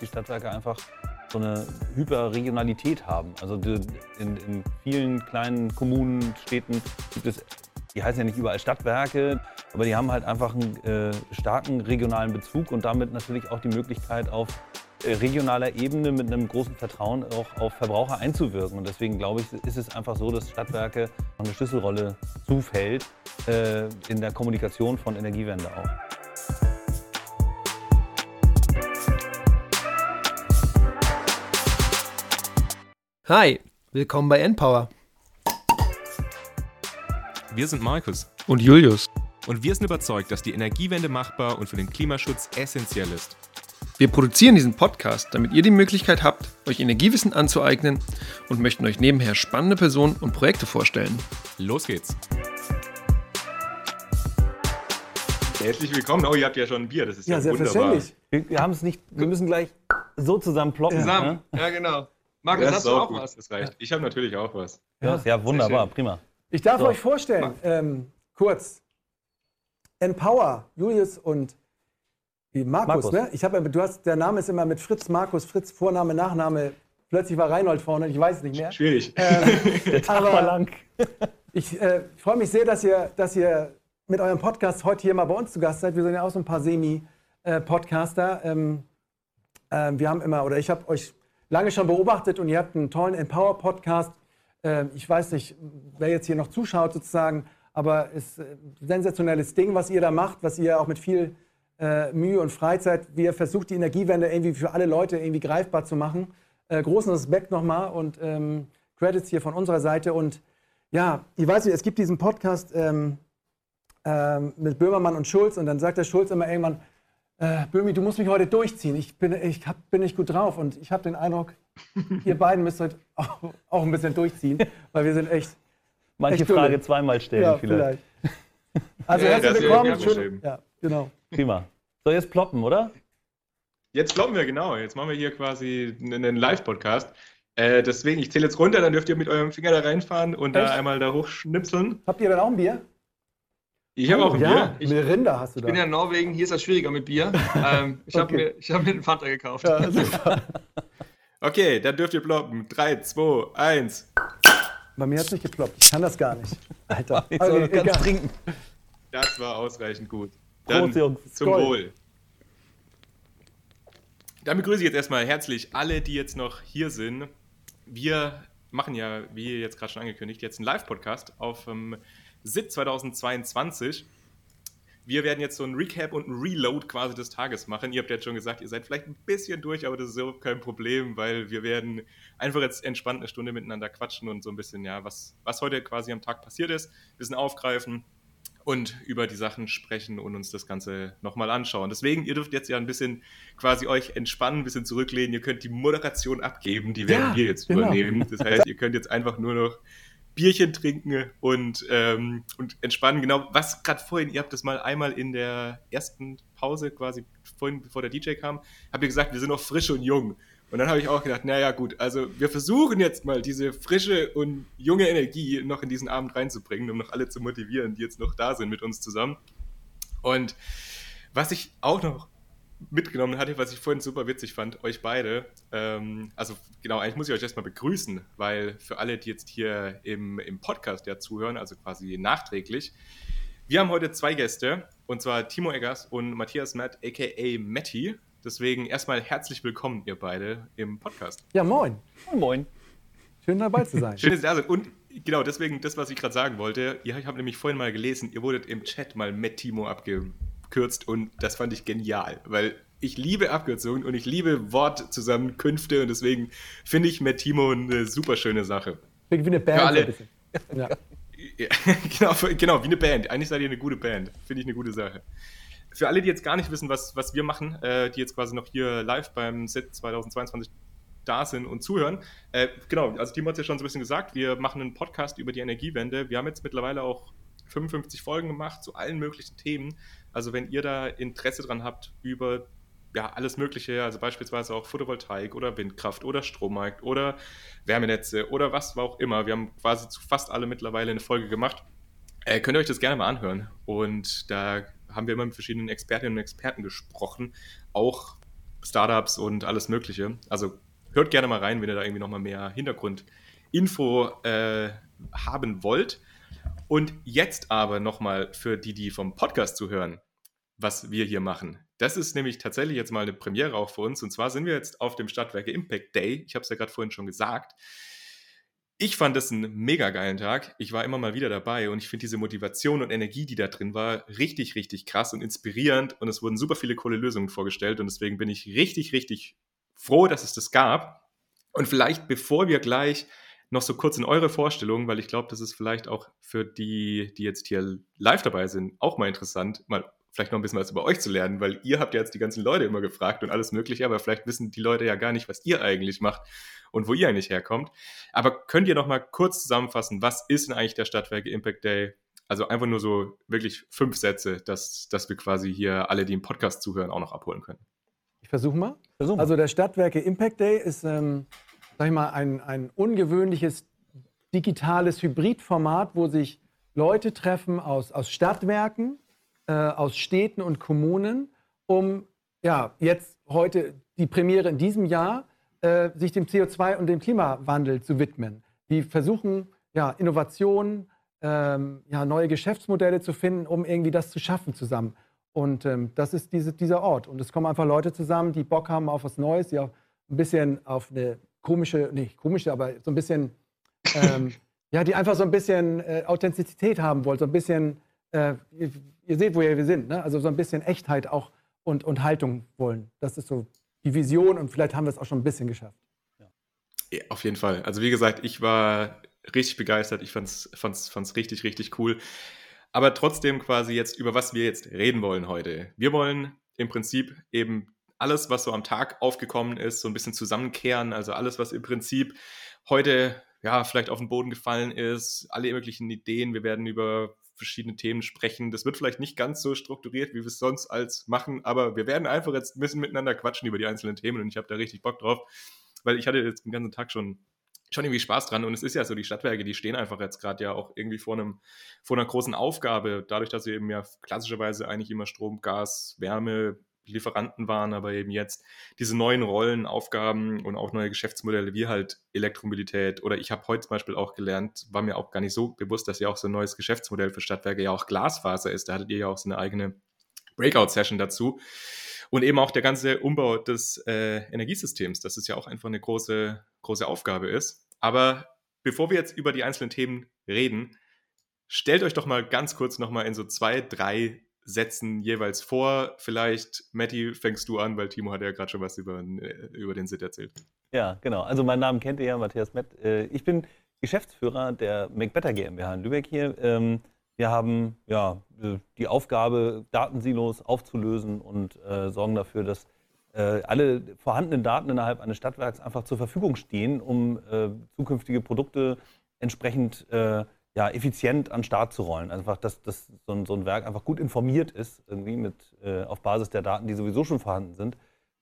die Stadtwerke einfach so eine Hyperregionalität haben. Also in, in vielen kleinen Kommunen, Städten gibt es, die heißen ja nicht überall Stadtwerke, aber die haben halt einfach einen äh, starken regionalen Bezug und damit natürlich auch die Möglichkeit auf äh, regionaler Ebene mit einem großen Vertrauen auch auf Verbraucher einzuwirken. Und deswegen glaube ich, ist es einfach so, dass Stadtwerke eine Schlüsselrolle zufällt äh, in der Kommunikation von Energiewende auch. Hi, willkommen bei Npower. Wir sind Markus und Julius. Und wir sind überzeugt, dass die Energiewende machbar und für den Klimaschutz essentiell ist. Wir produzieren diesen Podcast, damit ihr die Möglichkeit habt, euch Energiewissen anzueignen und möchten euch nebenher spannende Personen und Projekte vorstellen. Los geht's! Herzlich willkommen. Oh, ihr habt ja schon ein Bier, das ist ja, ja wunderbar. Wir, wir haben es nicht, wir müssen gleich so zusammen ploppen. Zusammen, ne? ja genau. Markus, hast du auch gut. was? Das reicht. Ich habe natürlich auch was. Ja, ja wunderbar, prima. Ich darf so. euch vorstellen, ähm, kurz, Empower, Julius und Markus, Markus. ne? Ich habe, du hast, der Name ist immer mit Fritz Markus, Fritz Vorname, Nachname. Plötzlich war Reinhold vorne, ich weiß es nicht mehr. Schwierig. Ähm, der Tag war lang. ich äh, freue mich sehr, dass ihr, dass ihr mit eurem Podcast heute hier mal bei uns zu Gast seid. Wir sind ja auch so ein paar Semi-Podcaster. Ähm, äh, wir haben immer, oder ich habe euch lange schon beobachtet und ihr habt einen tollen Empower-Podcast. Äh, ich weiß nicht, wer jetzt hier noch zuschaut sozusagen, aber es ist ein sensationelles Ding, was ihr da macht, was ihr auch mit viel äh, Mühe und Freizeit. wie ihr versucht, die Energiewende irgendwie für alle Leute irgendwie greifbar zu machen. Äh, großen Respekt nochmal und ähm, Credits hier von unserer Seite. Und ja, ich weiß nicht, es gibt diesen Podcast ähm, ähm, mit Böhmermann und Schulz und dann sagt der Schulz immer irgendwann, äh, Böhmi, du musst mich heute durchziehen. Ich bin, ich hab, bin nicht gut drauf und ich habe den Eindruck, ihr beiden müsst heute auch, auch, ein bisschen durchziehen, weil wir sind echt. Manche echt Frage zweimal stellen ja, vielleicht. vielleicht. Also ja, herzlich willkommen. Schön, ja, genau. Prima. So, jetzt ploppen, oder? Jetzt ploppen wir, genau. Jetzt machen wir hier quasi einen Live-Podcast. Äh, deswegen, ich zähle jetzt runter, dann dürft ihr mit eurem Finger da reinfahren und Echt? da einmal da hochschnipseln. Habt ihr dann auch ein Bier? Ich habe oh, auch ein ja, Bier. Ich, Rinder hast du da. Ich bin ja in Norwegen, hier ist das schwieriger mit Bier. ähm, ich habe mir, hab mir einen Fanta gekauft. Ja, okay, dann dürft ihr ploppen. 3, 2, 1. Bei mir hat es nicht geploppt. Ich kann das gar nicht. Alter. Ich soll okay, ganz trinken. Das war ausreichend gut. Dann Prost, zum Gold. Wohl. Dann begrüße ich jetzt erstmal herzlich alle, die jetzt noch hier sind. Wir machen ja, wie jetzt gerade schon angekündigt, jetzt einen Live-Podcast auf ähm, SIT 2022. Wir werden jetzt so ein Recap und ein Reload quasi des Tages machen. Ihr habt jetzt schon gesagt, ihr seid vielleicht ein bisschen durch, aber das ist überhaupt kein Problem, weil wir werden einfach jetzt entspannt eine Stunde miteinander quatschen und so ein bisschen, ja, was, was heute quasi am Tag passiert ist, ein bisschen aufgreifen und über die Sachen sprechen und uns das Ganze nochmal anschauen. Deswegen, ihr dürft jetzt ja ein bisschen quasi euch entspannen, ein bisschen zurücklehnen. Ihr könnt die Moderation abgeben, die werden ja, wir jetzt genau. übernehmen. Das heißt, ihr könnt jetzt einfach nur noch Bierchen trinken und, ähm, und entspannen. Genau, was gerade vorhin, ihr habt das mal einmal in der ersten Pause quasi, vorhin, bevor der DJ kam, habt ihr gesagt, wir sind noch frisch und jung. Und dann habe ich auch gedacht, naja gut, also wir versuchen jetzt mal diese frische und junge Energie noch in diesen Abend reinzubringen, um noch alle zu motivieren, die jetzt noch da sind mit uns zusammen. Und was ich auch noch mitgenommen hatte, was ich vorhin super witzig fand, euch beide. Ähm, also genau, eigentlich muss ich euch erstmal begrüßen, weil für alle, die jetzt hier im, im Podcast ja zuhören, also quasi nachträglich, wir haben heute zwei Gäste, und zwar Timo Eggers und Matthias Matt, aka Matti. Deswegen erstmal herzlich willkommen, ihr beide, im Podcast. Ja, moin. Moin, moin. Schön dabei zu sein. Schön, dass ihr da seid. Und genau, deswegen das, was ich gerade sagen wollte. Ihr habt nämlich vorhin mal gelesen, ihr wurdet im Chat mal Matt Timo abgegeben abkürzt und das fand ich genial, weil ich liebe Abkürzungen und ich liebe Wortzusammenkünfte und deswegen finde ich mit Timo eine super schöne Sache. Wie eine Band. Für alle, ja. ja. genau, genau, wie eine Band. Eigentlich seid ihr eine gute Band. Finde ich eine gute Sache. Für alle, die jetzt gar nicht wissen, was, was wir machen, äh, die jetzt quasi noch hier live beim Set 2022 da sind und zuhören. Äh, genau, also Timo hat es ja schon so ein bisschen gesagt, wir machen einen Podcast über die Energiewende. Wir haben jetzt mittlerweile auch 55 Folgen gemacht zu allen möglichen Themen. Also wenn ihr da Interesse dran habt über ja, alles Mögliche, also beispielsweise auch Photovoltaik oder Windkraft oder Strommarkt oder Wärmenetze oder was auch immer. Wir haben quasi zu fast alle mittlerweile eine Folge gemacht. Äh, könnt ihr euch das gerne mal anhören. Und da haben wir immer mit verschiedenen Expertinnen und Experten gesprochen, auch Startups und alles Mögliche. Also hört gerne mal rein, wenn ihr da irgendwie nochmal mehr Hintergrundinfo äh, haben wollt. Und jetzt aber nochmal für die, die vom Podcast zuhören, was wir hier machen. Das ist nämlich tatsächlich jetzt mal eine Premiere auch für uns. Und zwar sind wir jetzt auf dem Stadtwerke Impact Day. Ich habe es ja gerade vorhin schon gesagt. Ich fand es einen mega geilen Tag. Ich war immer mal wieder dabei und ich finde diese Motivation und Energie, die da drin war, richtig, richtig krass und inspirierend. Und es wurden super viele coole Lösungen vorgestellt und deswegen bin ich richtig, richtig froh, dass es das gab. Und vielleicht, bevor wir gleich noch so kurz in eure Vorstellung, weil ich glaube, das ist vielleicht auch für die, die jetzt hier live dabei sind, auch mal interessant, mal vielleicht noch ein bisschen was über euch zu lernen, weil ihr habt ja jetzt die ganzen Leute immer gefragt und alles Mögliche, aber vielleicht wissen die Leute ja gar nicht, was ihr eigentlich macht und wo ihr eigentlich herkommt. Aber könnt ihr noch mal kurz zusammenfassen, was ist denn eigentlich der Stadtwerke Impact Day? Also einfach nur so wirklich fünf Sätze, dass, dass wir quasi hier alle, die im Podcast zuhören, auch noch abholen können. Ich versuche mal. Versuch mal. Also der Stadtwerke Impact Day ist, ähm, sag ich mal, ein, ein ungewöhnliches digitales Hybridformat, wo sich Leute treffen aus, aus Stadtwerken, äh, aus Städten und Kommunen, um ja, jetzt heute die Premiere in diesem Jahr, äh, sich dem CO2 und dem Klimawandel zu widmen. Die versuchen, ja, Innovationen, ähm, ja, neue Geschäftsmodelle zu finden, um irgendwie das zu schaffen zusammen. Und ähm, das ist diese, dieser Ort. Und es kommen einfach Leute zusammen, die Bock haben auf was Neues, die auch ein bisschen auf eine komische, nicht komische, aber so ein bisschen, ähm, ja, die einfach so ein bisschen äh, Authentizität haben wollen, so ein bisschen äh, ihr, seht, wo wir sind, ne? also so ein bisschen Echtheit auch und, und Haltung wollen. Das ist so die Vision und vielleicht haben wir es auch schon ein bisschen geschafft. Ja. Ja, auf jeden Fall. Also wie gesagt, ich war richtig begeistert. Ich fand es fand's, fand's richtig, richtig cool. Aber trotzdem quasi jetzt, über was wir jetzt reden wollen heute. Wir wollen im Prinzip eben alles, was so am Tag aufgekommen ist, so ein bisschen zusammenkehren. Also alles, was im Prinzip heute ja vielleicht auf den Boden gefallen ist, alle möglichen Ideen. Wir werden über verschiedene Themen sprechen. Das wird vielleicht nicht ganz so strukturiert, wie wir es sonst als machen, aber wir werden einfach jetzt ein bisschen miteinander quatschen über die einzelnen Themen und ich habe da richtig Bock drauf, weil ich hatte jetzt den ganzen Tag schon schon irgendwie Spaß dran und es ist ja so, die Stadtwerke, die stehen einfach jetzt gerade ja auch irgendwie vor einem, vor einer großen Aufgabe, dadurch, dass sie eben ja klassischerweise eigentlich immer Strom, Gas, Wärme, Lieferanten waren, aber eben jetzt diese neuen Rollen, Aufgaben und auch neue Geschäftsmodelle wie halt Elektromobilität oder ich habe heute zum Beispiel auch gelernt, war mir auch gar nicht so bewusst, dass ja auch so ein neues Geschäftsmodell für Stadtwerke ja auch Glasfaser ist. Da hattet ihr ja auch so eine eigene Breakout-Session dazu. Und eben auch der ganze Umbau des äh, Energiesystems, das ist ja auch einfach eine große, große Aufgabe ist. Aber bevor wir jetzt über die einzelnen Themen reden, stellt euch doch mal ganz kurz nochmal in so zwei, drei Sätzen jeweils vor. Vielleicht, Matti, fängst du an, weil Timo hat ja gerade schon was über, äh, über den SIT erzählt. Ja, genau. Also meinen Namen kennt ihr ja, Matthias Mett. Äh, ich bin Geschäftsführer der MacBetter GmbH in Lübeck hier. Ähm, wir haben ja, die Aufgabe, Datensilos aufzulösen und äh, sorgen dafür, dass alle vorhandenen Daten innerhalb eines Stadtwerks einfach zur Verfügung stehen, um zukünftige Produkte entsprechend ja, effizient an den Start zu rollen. Einfach, dass, dass so, ein, so ein Werk einfach gut informiert ist, irgendwie mit, äh, auf Basis der Daten, die sowieso schon vorhanden sind,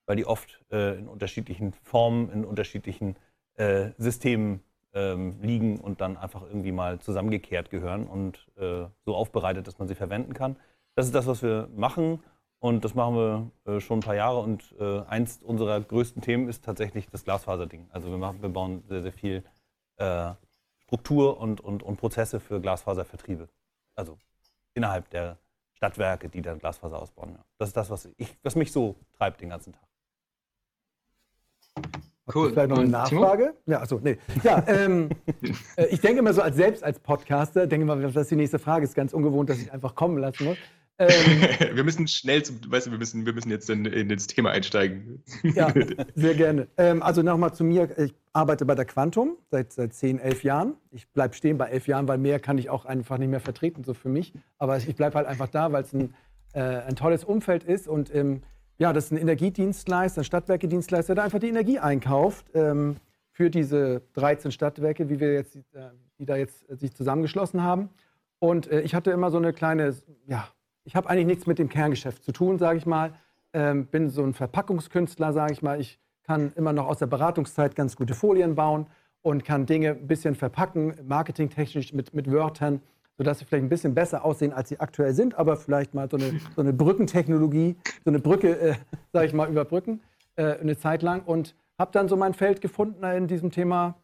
weil die oft äh, in unterschiedlichen Formen, in unterschiedlichen äh, Systemen ähm, liegen und dann einfach irgendwie mal zusammengekehrt gehören und äh, so aufbereitet, dass man sie verwenden kann. Das ist das, was wir machen. Und das machen wir äh, schon ein paar Jahre. Und äh, eins unserer größten Themen ist tatsächlich das Glasfaserding. Also wir, machen, wir bauen sehr, sehr viel Struktur und, und, und Prozesse für Glasfaservertriebe. Also innerhalb der Stadtwerke, die dann Glasfaser ausbauen. Ja. Das ist das, was, ich, was mich so treibt den ganzen Tag. Cool. Vielleicht noch eine Nachfrage? Timo? Ja, achso, nee. Ja, ähm, äh, ich denke immer so als selbst als Podcaster, denke mal, was ist die nächste Frage? Ist ganz ungewohnt, dass ich einfach kommen lassen muss. Ähm, wir müssen schnell, zum, weißt du, wir müssen, wir müssen jetzt in, in das Thema einsteigen. Ja, sehr gerne. Ähm, also nochmal zu mir. Ich arbeite bei der Quantum seit, seit 10, 11 Jahren. Ich bleibe stehen bei 11 Jahren, weil mehr kann ich auch einfach nicht mehr vertreten, so für mich. Aber ich bleibe halt einfach da, weil es ein, äh, ein tolles Umfeld ist. Und ähm, ja, das ist ein Energiedienstleister, ein Stadtwerke-Dienstleister, der einfach die Energie einkauft ähm, für diese 13 Stadtwerke, wie wir jetzt, äh, die da jetzt äh, sich zusammengeschlossen haben. Und äh, ich hatte immer so eine kleine, ja, ich habe eigentlich nichts mit dem Kerngeschäft zu tun, sage ich mal. Ähm, bin so ein Verpackungskünstler, sage ich mal. Ich kann immer noch aus der Beratungszeit ganz gute Folien bauen und kann Dinge ein bisschen verpacken, marketingtechnisch mit, mit Wörtern, sodass sie vielleicht ein bisschen besser aussehen, als sie aktuell sind, aber vielleicht mal so eine, so eine Brückentechnologie, so eine Brücke, äh, sage ich mal, überbrücken. äh, eine Zeit lang und habe dann so mein Feld gefunden in diesem Thema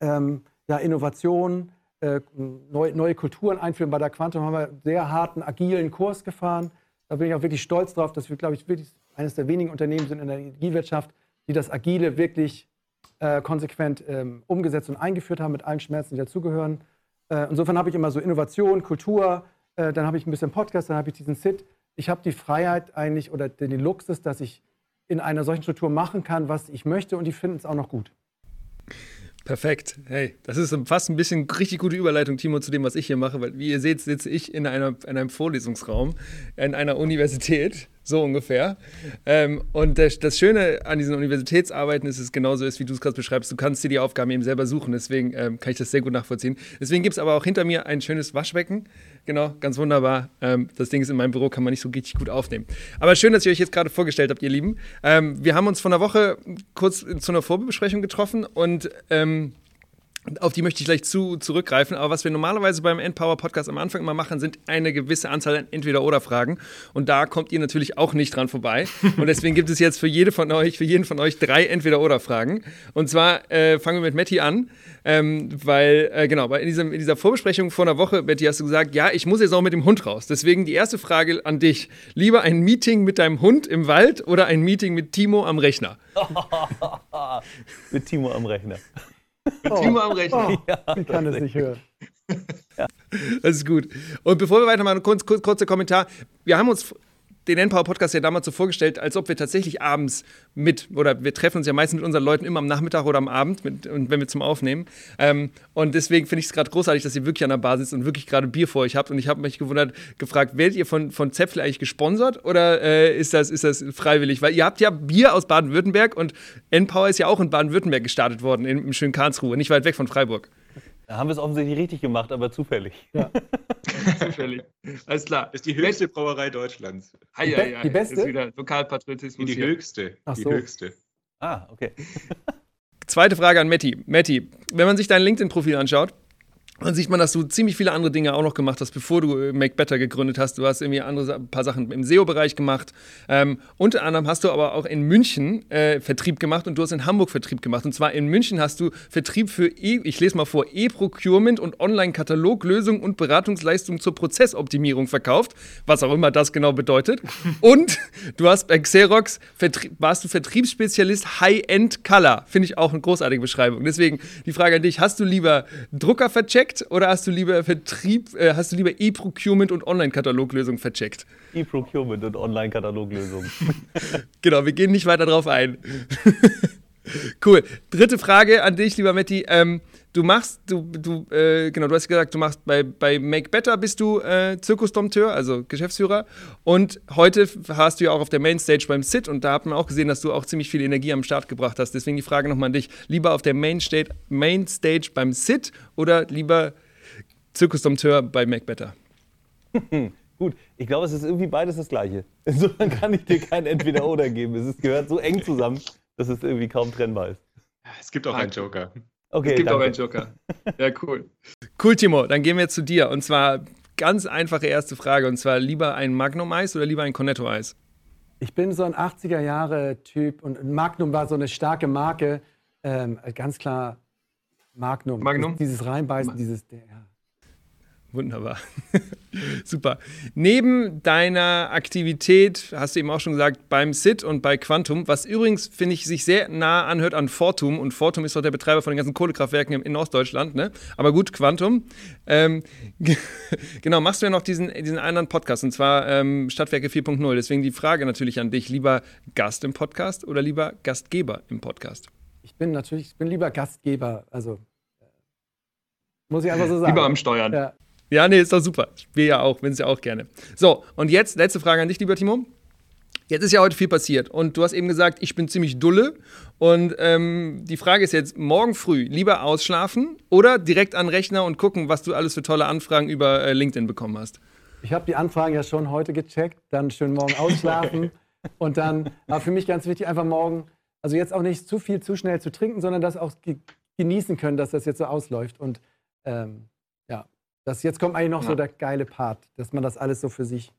ähm, ja, Innovation, äh, neu, neue Kulturen einführen. Bei der Quantum haben wir einen sehr harten, agilen Kurs gefahren. Da bin ich auch wirklich stolz drauf, dass wir, glaube ich, wirklich eines der wenigen Unternehmen sind in der Energiewirtschaft, die das Agile wirklich äh, konsequent ähm, umgesetzt und eingeführt haben mit allen Schmerzen, die dazugehören. Äh, insofern habe ich immer so Innovation, Kultur, äh, dann habe ich ein bisschen Podcast, dann habe ich diesen Sit. Ich habe die Freiheit eigentlich oder den Luxus, dass ich in einer solchen Struktur machen kann, was ich möchte und die finden es auch noch gut. Perfekt. Hey, das ist fast ein bisschen richtig gute Überleitung, Timo, zu dem, was ich hier mache, weil wie ihr seht, sitze ich in, einer, in einem Vorlesungsraum in einer Universität, so ungefähr. Ähm, und das, das, Schöne an diesen Universitätsarbeiten ist, dass es genauso ist, wie du es gerade beschreibst. Du kannst dir die Aufgaben eben selber suchen, deswegen ähm, kann ich das sehr gut nachvollziehen. Deswegen gibt es aber auch hinter mir ein schönes Waschbecken. Genau, ganz wunderbar. Ähm, das Ding ist in meinem Büro, kann man nicht so richtig gut aufnehmen. Aber schön, dass ihr euch jetzt gerade vorgestellt habt, ihr Lieben. Ähm, wir haben uns vor einer Woche kurz zu einer Vorbesprechung getroffen und ähm, auf die möchte ich gleich zu, zurückgreifen. Aber was wir normalerweise beim Endpower Podcast am Anfang immer machen, sind eine gewisse Anzahl an Entweder-Oder-Fragen. Und da kommt ihr natürlich auch nicht dran vorbei. Und deswegen gibt es jetzt für jede von euch, für jeden von euch drei Entweder-Oder-Fragen. Und zwar äh, fangen wir mit Matti an. Ähm, weil, äh, genau, in, diesem, in dieser Vorbesprechung vor einer Woche, Betty, hast du gesagt, ja, ich muss jetzt auch mit dem Hund raus. Deswegen die erste Frage an dich. Lieber ein Meeting mit deinem Hund im Wald oder ein Meeting mit Timo am Rechner? mit Timo am Rechner. Mit oh. Timo am Rechner. Oh, ja, ich kann es nicht hören. Ja. Das ist gut. Und bevor wir weitermachen, kurz, kurz, kurzer Kommentar. Wir haben uns den Npower Podcast ja damals so vorgestellt, als ob wir tatsächlich abends mit, oder wir treffen uns ja meistens mit unseren Leuten immer am Nachmittag oder am Abend, mit, und wenn wir zum Aufnehmen. Ähm, und deswegen finde ich es gerade großartig, dass ihr wirklich an der Bar sitzt und wirklich gerade Bier vor euch habt. Und ich habe mich gewundert, gefragt, werdet ihr von, von Zäpfle eigentlich gesponsert oder äh, ist, das, ist das freiwillig? Weil ihr habt ja Bier aus Baden-Württemberg und Npower ist ja auch in Baden-Württemberg gestartet worden, im schönen Karlsruhe, nicht weit weg von Freiburg. Da haben wir es offensichtlich richtig gemacht, aber zufällig. Ja. zufällig. Alles klar. Das ist die höchste Brauerei Deutschlands. Hi, die, hi, hi. die beste? Das ist wieder Lokalpatriotismus. Die, die höchste. Ach die so. höchste. Ah, okay. Zweite Frage an Matti. Matti, wenn man sich dein LinkedIn-Profil anschaut, dann sieht man, dass du ziemlich viele andere Dinge auch noch gemacht hast, bevor du äh, Make Better gegründet hast. Du hast irgendwie andere ein paar Sachen im SEO-Bereich gemacht. Ähm, unter anderem hast du aber auch in München äh, Vertrieb gemacht und du hast in Hamburg Vertrieb gemacht. Und zwar in München hast du Vertrieb für E, ich lese mal vor, E-Procurement und Online-Kataloglösungen und Beratungsleistungen zur Prozessoptimierung verkauft, was auch immer das genau bedeutet. und du hast bei Xerox Vertrie warst du Vertriebsspezialist High-End Color. Finde ich auch eine großartige Beschreibung. Deswegen die Frage an dich: Hast du lieber Drucker vercheckt? Vercheckt oder hast du lieber Vertrieb, äh, hast du lieber E-Procurement und Online-Kataloglösung vercheckt? E-Procurement und Online-Kataloglösung. genau, wir gehen nicht weiter drauf ein. cool. Dritte Frage an dich, lieber Matti. Ähm, du machst, du, du, äh, genau, du hast gesagt, du machst bei, bei Make Better bist du äh, Zirkusdompteur, also Geschäftsführer. Und heute hast du ja auch auf der Mainstage beim SIT und da hat man auch gesehen, dass du auch ziemlich viel Energie am Start gebracht hast. Deswegen die Frage nochmal an dich: Lieber auf der Mainstage, Mainstage beim SIT oder lieber Zirkusdompteur bei Make Better? Gut, ich glaube, es ist irgendwie beides das Gleiche. Insofern kann ich dir kein Entweder-Oder geben. Es ist, gehört so eng zusammen, dass es irgendwie kaum trennbar ist. Es gibt auch einen Joker. Okay, es gibt danke. auch einen Joker. Ja, cool. Cool, Timo. Dann gehen wir zu dir. Und zwar ganz einfache erste Frage. Und zwar lieber ein Magnum-Eis oder lieber ein Cornetto-Eis? Ich bin so ein 80er-Jahre-Typ und Magnum war so eine starke Marke. Ähm, ganz klar Magnum. Magnum? Dieses Reinbeißen, dieses. Ja. Wunderbar. Super. Neben deiner Aktivität, hast du eben auch schon gesagt, beim SIT und bei Quantum, was übrigens, finde ich, sich sehr nah anhört an Fortum. Und Fortum ist doch der Betreiber von den ganzen Kohlekraftwerken in Ostdeutschland. Ne? Aber gut, Quantum. Ähm, genau, machst du ja noch diesen, diesen anderen Podcast, und zwar ähm, Stadtwerke 4.0. Deswegen die Frage natürlich an dich: lieber Gast im Podcast oder lieber Gastgeber im Podcast? Ich bin natürlich, ich bin lieber Gastgeber. Also äh, muss ich einfach so sagen. Lieber am Steuern. Ja. Ja, nee, ist doch super. Ich will ja auch, bin es ja auch gerne. So, und jetzt letzte Frage an dich, lieber Timo. Jetzt ist ja heute viel passiert und du hast eben gesagt, ich bin ziemlich dulle. Und ähm, die Frage ist jetzt, morgen früh lieber ausschlafen oder direkt an den Rechner und gucken, was du alles für tolle Anfragen über äh, LinkedIn bekommen hast? Ich habe die Anfragen ja schon heute gecheckt, dann schön morgen ausschlafen und dann war für mich ganz wichtig, einfach morgen, also jetzt auch nicht zu viel, zu schnell zu trinken, sondern das auch genießen können, dass das jetzt so ausläuft. Und ähm, das, jetzt kommt eigentlich noch ja. so der geile Part, dass man das alles so für sich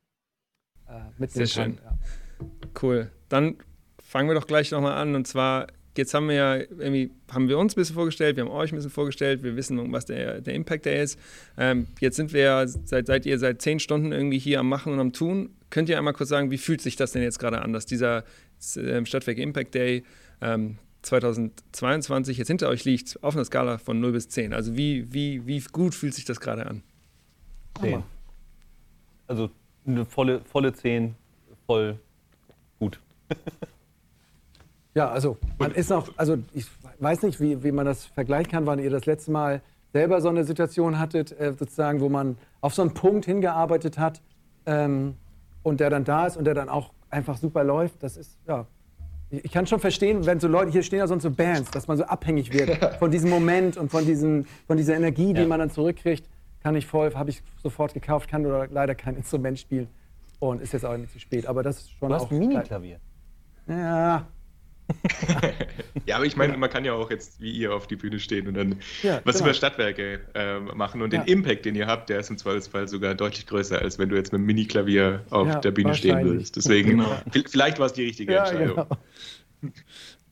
äh, mitnehmen Sehr schön. Ja. Cool. Dann fangen wir doch gleich nochmal an. Und zwar, jetzt haben wir ja irgendwie, haben wir uns ein bisschen vorgestellt, wir haben euch ein bisschen vorgestellt, wir wissen, was der, der Impact der ist. Ähm, jetzt sind wir ja, seit, seid ihr seit zehn Stunden irgendwie hier am Machen und am Tun. Könnt ihr einmal kurz sagen, wie fühlt sich das denn jetzt gerade an, dass dieser äh, Stadtwerk Impact Day ähm, 2022 jetzt hinter euch liegt, auf einer Skala von 0 bis 10? Also wie, wie, wie gut fühlt sich das gerade an? 10. Also eine volle, volle 10, voll gut. ja, also man ist noch, also ich weiß nicht, wie, wie man das vergleichen kann, wann ihr das letzte Mal selber so eine Situation hattet, äh, sozusagen, wo man auf so einen Punkt hingearbeitet hat ähm, und der dann da ist und der dann auch einfach super läuft. Das ist, ja, ich kann schon verstehen, wenn so Leute, hier stehen ja sonst so Bands, dass man so abhängig wird von diesem Moment und von, diesen, von dieser Energie, die ja. man dann zurückkriegt. Kann ich voll, habe ich sofort gekauft, kann oder leider kein Instrument spielen und ist jetzt auch nicht zu spät. Aber das ist schon du hast ein Mini-Klavier. Ja. ja, aber ich meine, man kann ja auch jetzt wie ihr auf die Bühne stehen und dann ja, was genau. über Stadtwerke äh, machen und ja. den Impact, den ihr habt, der ist im Zweifelsfall sogar deutlich größer, als wenn du jetzt mit einem Mini-Klavier auf ja, der Bühne stehen würdest. Deswegen, genau. vielleicht war es die richtige Entscheidung. Genau.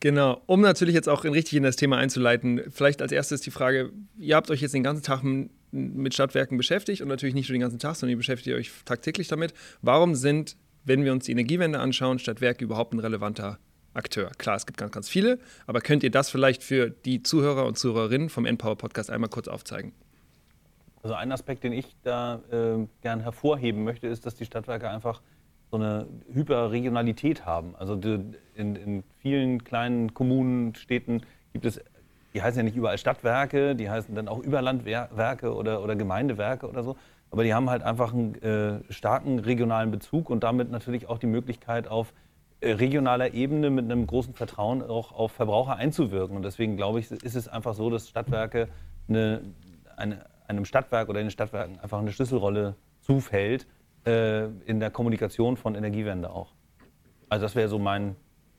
Genau, um natürlich jetzt auch richtig in das Thema einzuleiten, vielleicht als erstes die Frage, ihr habt euch jetzt den ganzen Tag mit Stadtwerken beschäftigt und natürlich nicht nur den ganzen Tag, sondern ihr beschäftigt euch tagtäglich damit. Warum sind, wenn wir uns die Energiewende anschauen, Stadtwerke überhaupt ein relevanter Akteur? Klar, es gibt ganz, ganz viele, aber könnt ihr das vielleicht für die Zuhörer und Zuhörerinnen vom Empower Podcast einmal kurz aufzeigen? Also ein Aspekt, den ich da äh, gern hervorheben möchte, ist, dass die Stadtwerke einfach so eine Hyperregionalität haben. Also in, in vielen kleinen Kommunen, Städten gibt es, die heißen ja nicht überall Stadtwerke, die heißen dann auch Überlandwerke oder, oder Gemeindewerke oder so. Aber die haben halt einfach einen äh, starken regionalen Bezug und damit natürlich auch die Möglichkeit, auf regionaler Ebene mit einem großen Vertrauen auch auf Verbraucher einzuwirken. Und deswegen glaube ich, ist es einfach so, dass Stadtwerke eine, eine, einem Stadtwerk oder den Stadtwerken einfach eine Schlüsselrolle zufällt äh, in der Kommunikation von Energiewende auch. Also das wäre so mein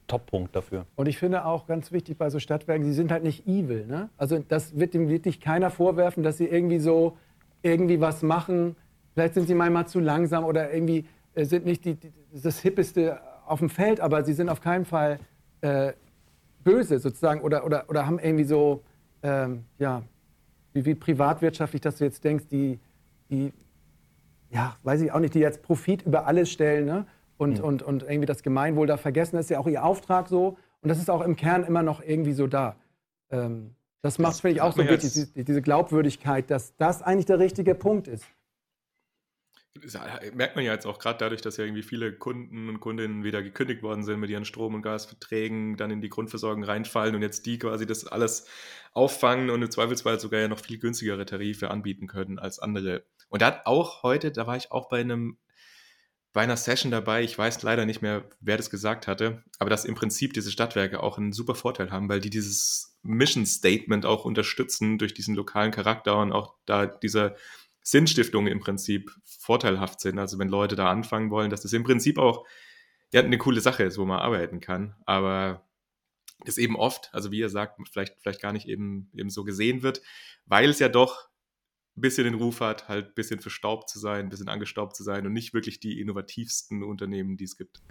Top-Punkt dafür. Und ich finde auch ganz wichtig bei so Stadtwerken, sie sind halt nicht evil. Ne? Also das wird dem wirklich keiner vorwerfen, dass sie irgendwie so irgendwie was machen. Vielleicht sind sie manchmal zu langsam oder irgendwie äh, sind nicht die, die, das Hippeste auf dem Feld, aber sie sind auf keinen Fall äh, böse sozusagen oder, oder, oder haben irgendwie so, ähm, ja, wie, wie privatwirtschaftlich, dass du jetzt denkst, die, die ja, weiß ich auch nicht, die jetzt Profit über alles stellen ne? und, mhm. und, und irgendwie das Gemeinwohl da vergessen. Das ist ja auch ihr Auftrag so und das ist auch im Kern immer noch irgendwie so da. Ähm, das macht, finde ich, auch so wichtig, diese, diese Glaubwürdigkeit, dass das eigentlich der richtige Punkt ist. Das merkt man ja jetzt auch gerade dadurch, dass ja irgendwie viele Kunden und Kundinnen wieder gekündigt worden sind mit ihren Strom- und Gasverträgen, dann in die Grundversorgung reinfallen und jetzt die quasi das alles auffangen und im Zweifelsfall sogar ja noch viel günstigere Tarife anbieten können als andere. Und da hat auch heute, da war ich auch bei einem bei einer Session dabei, ich weiß leider nicht mehr, wer das gesagt hatte, aber dass im Prinzip diese Stadtwerke auch einen super Vorteil haben, weil die dieses Mission Statement auch unterstützen durch diesen lokalen Charakter und auch da dieser Sinnstiftung im Prinzip vorteilhaft sind. Also wenn Leute da anfangen wollen, dass das im Prinzip auch ja, eine coole Sache ist, wo man arbeiten kann, aber das eben oft, also wie ihr sagt, vielleicht, vielleicht gar nicht eben, eben so gesehen wird, weil es ja doch ein bisschen den Ruf hat, halt ein bisschen verstaubt zu sein, ein bisschen angestaubt zu sein und nicht wirklich die innovativsten Unternehmen, die es gibt.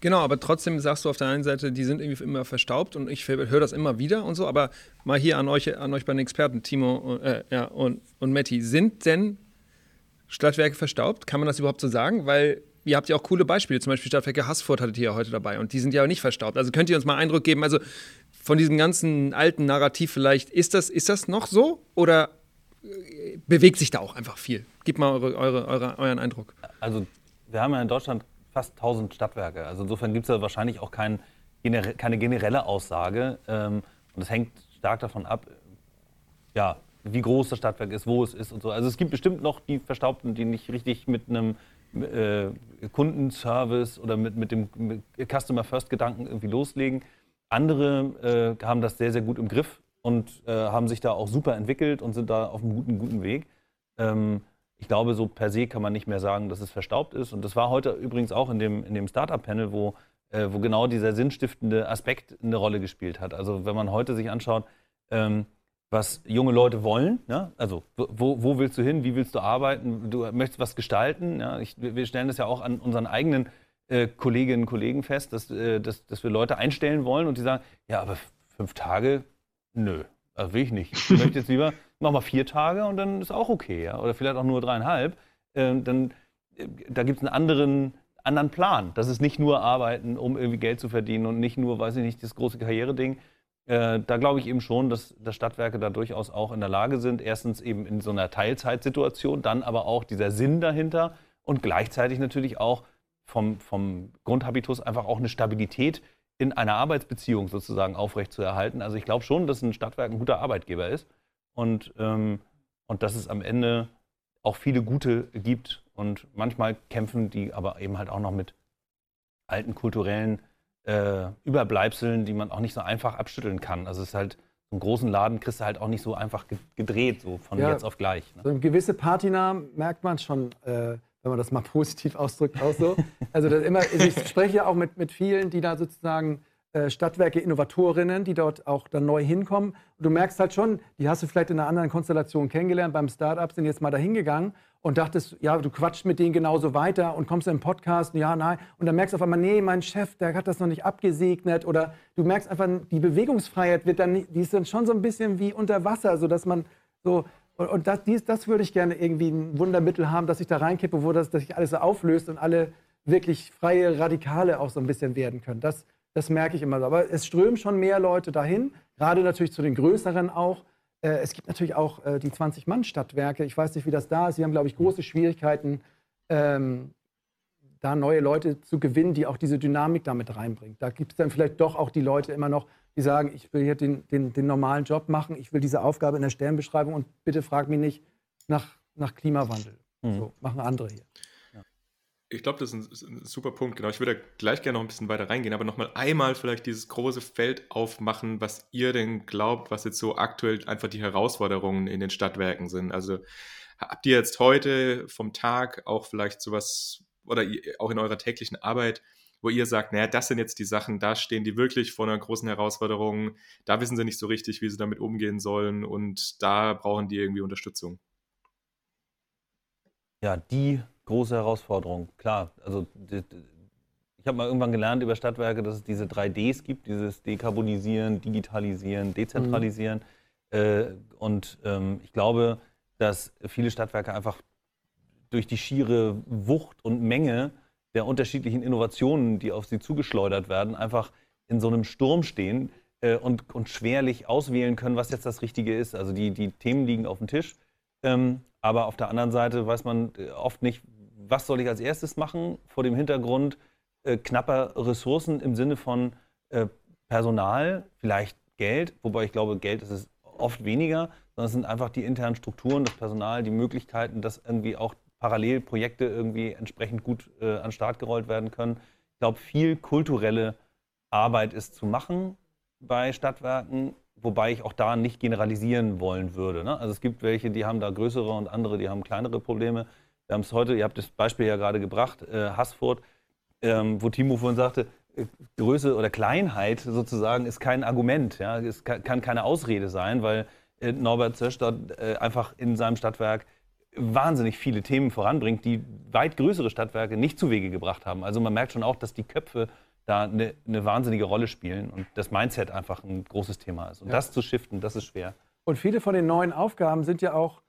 Genau, aber trotzdem sagst du auf der einen Seite, die sind irgendwie immer verstaubt und ich höre das immer wieder und so, aber mal hier an euch, an euch bei den Experten, Timo äh, ja, und, und Matti, sind denn Stadtwerke verstaubt? Kann man das überhaupt so sagen? Weil ihr habt ja auch coole Beispiele, zum Beispiel Stadtwerke Haßfurt hattet ihr ja heute dabei und die sind ja auch nicht verstaubt. Also könnt ihr uns mal Eindruck geben, also von diesem ganzen alten Narrativ vielleicht, ist das, ist das noch so oder bewegt sich da auch einfach viel. Gib mal eure, eure, eure, euren Eindruck. Also wir haben ja in Deutschland fast 1000 Stadtwerke. Also insofern gibt es da wahrscheinlich auch kein, keine generelle Aussage. Ähm, und es hängt stark davon ab, ja, wie groß das Stadtwerk ist, wo es ist und so. Also es gibt bestimmt noch die Verstaubten, die nicht richtig mit einem äh, Kundenservice oder mit, mit dem Customer First Gedanken irgendwie loslegen. Andere äh, haben das sehr, sehr gut im Griff und äh, haben sich da auch super entwickelt und sind da auf einem guten, guten Weg. Ähm, ich glaube, so per se kann man nicht mehr sagen, dass es verstaubt ist. Und das war heute übrigens auch in dem, in dem Startup-Panel, wo, äh, wo genau dieser sinnstiftende Aspekt eine Rolle gespielt hat. Also wenn man heute sich anschaut, ähm, was junge Leute wollen, ja? also wo, wo willst du hin, wie willst du arbeiten, du möchtest was gestalten. Ja? Ich, wir stellen das ja auch an unseren eigenen äh, Kolleginnen und Kollegen fest, dass, äh, dass, dass wir Leute einstellen wollen und die sagen, ja, aber fünf Tage, nö, das will ich nicht. Ich möchte jetzt lieber, mach mal vier Tage und dann ist auch okay, ja? oder vielleicht auch nur dreieinhalb. Ähm, dann, äh, da gibt es einen anderen, anderen Plan. Das ist nicht nur arbeiten, um irgendwie Geld zu verdienen und nicht nur, weiß ich nicht, das große Karriereding. Äh, da glaube ich eben schon, dass, dass Stadtwerke da durchaus auch in der Lage sind, erstens eben in so einer Teilzeitsituation, dann aber auch dieser Sinn dahinter und gleichzeitig natürlich auch vom, vom Grundhabitus einfach auch eine Stabilität in einer Arbeitsbeziehung sozusagen aufrechtzuerhalten. Also ich glaube schon, dass ein Stadtwerk ein guter Arbeitgeber ist und, ähm, und dass es am Ende auch viele gute gibt. Und manchmal kämpfen die aber eben halt auch noch mit alten kulturellen äh, Überbleibseln, die man auch nicht so einfach abschütteln kann. Also es ist halt, so einen großen Laden kriegst du halt auch nicht so einfach gedreht, so von ja, jetzt auf gleich. Ne? So eine gewisse Patina merkt man schon. Äh wenn man das mal positiv ausdrückt, auch so. Also immer, also ich spreche ja auch mit, mit vielen, die da sozusagen Stadtwerke, Innovatorinnen, die dort auch dann neu hinkommen. Und du merkst halt schon, die hast du vielleicht in einer anderen Konstellation kennengelernt, beim Startup sind jetzt mal da hingegangen und dachtest, ja, du quatschst mit denen genauso weiter und kommst in einen Podcast, ja, nein. Und dann merkst du auf einmal, nee, mein Chef, der hat das noch nicht abgesegnet. Oder du merkst einfach, die Bewegungsfreiheit wird dann, die ist dann schon so ein bisschen wie unter Wasser, sodass man so, und, und das, dies, das würde ich gerne irgendwie ein Wundermittel haben, dass ich da reinkippe, wo das, dass sich alles so auflöst und alle wirklich freie Radikale auch so ein bisschen werden können. Das, das merke ich immer so. Aber es strömen schon mehr Leute dahin, gerade natürlich zu den größeren auch. Äh, es gibt natürlich auch äh, die 20-Mann-Stadtwerke. Ich weiß nicht, wie das da ist. Sie haben, glaube ich, große Schwierigkeiten, ähm, da neue Leute zu gewinnen, die auch diese Dynamik damit reinbringen. Da gibt es dann vielleicht doch auch die Leute immer noch, die sagen, ich will hier den, den, den, normalen Job machen, ich will diese Aufgabe in der Stellenbeschreibung und bitte frag mich nicht nach, nach Klimawandel. Mhm. So machen andere hier. Ich glaube, das ist ein, super Punkt. Genau, ich würde gleich gerne noch ein bisschen weiter reingehen, aber nochmal einmal vielleicht dieses große Feld aufmachen, was ihr denn glaubt, was jetzt so aktuell einfach die Herausforderungen in den Stadtwerken sind. Also habt ihr jetzt heute vom Tag auch vielleicht sowas oder auch in eurer täglichen Arbeit wo ihr sagt, naja, das sind jetzt die Sachen, da stehen die wirklich vor einer großen Herausforderung, da wissen sie nicht so richtig, wie sie damit umgehen sollen und da brauchen die irgendwie Unterstützung? Ja, die große Herausforderung, klar. Also ich habe mal irgendwann gelernt über Stadtwerke, dass es diese drei Ds gibt, dieses Dekarbonisieren, Digitalisieren, Dezentralisieren. Mhm. Äh, und ähm, ich glaube, dass viele Stadtwerke einfach durch die schiere Wucht und Menge der unterschiedlichen Innovationen, die auf sie zugeschleudert werden, einfach in so einem Sturm stehen äh, und, und schwerlich auswählen können, was jetzt das Richtige ist. Also die, die Themen liegen auf dem Tisch, ähm, aber auf der anderen Seite weiß man äh, oft nicht, was soll ich als erstes machen, vor dem Hintergrund äh, knapper Ressourcen im Sinne von äh, Personal, vielleicht Geld, wobei ich glaube, Geld ist es oft weniger, sondern es sind einfach die internen Strukturen, das Personal, die Möglichkeiten, das irgendwie auch parallel Projekte irgendwie entsprechend gut äh, an den Start gerollt werden können. Ich glaube, viel kulturelle Arbeit ist zu machen bei Stadtwerken, wobei ich auch da nicht generalisieren wollen würde. Ne? Also es gibt welche, die haben da größere und andere, die haben kleinere Probleme. Wir haben es heute, ihr habt das Beispiel ja gerade gebracht, äh, Haßfurt, ähm, wo Timo vorhin sagte, äh, Größe oder Kleinheit sozusagen ist kein Argument, ja? es kann, kann keine Ausrede sein, weil äh, Norbert Zösch dort äh, einfach in seinem Stadtwerk wahnsinnig viele Themen voranbringt, die weit größere Stadtwerke nicht zu Wege gebracht haben. Also man merkt schon auch, dass die Köpfe da eine, eine wahnsinnige Rolle spielen und das Mindset einfach ein großes Thema ist. Und ja. das zu shiften, das ist schwer. Und viele von den neuen Aufgaben sind ja auch,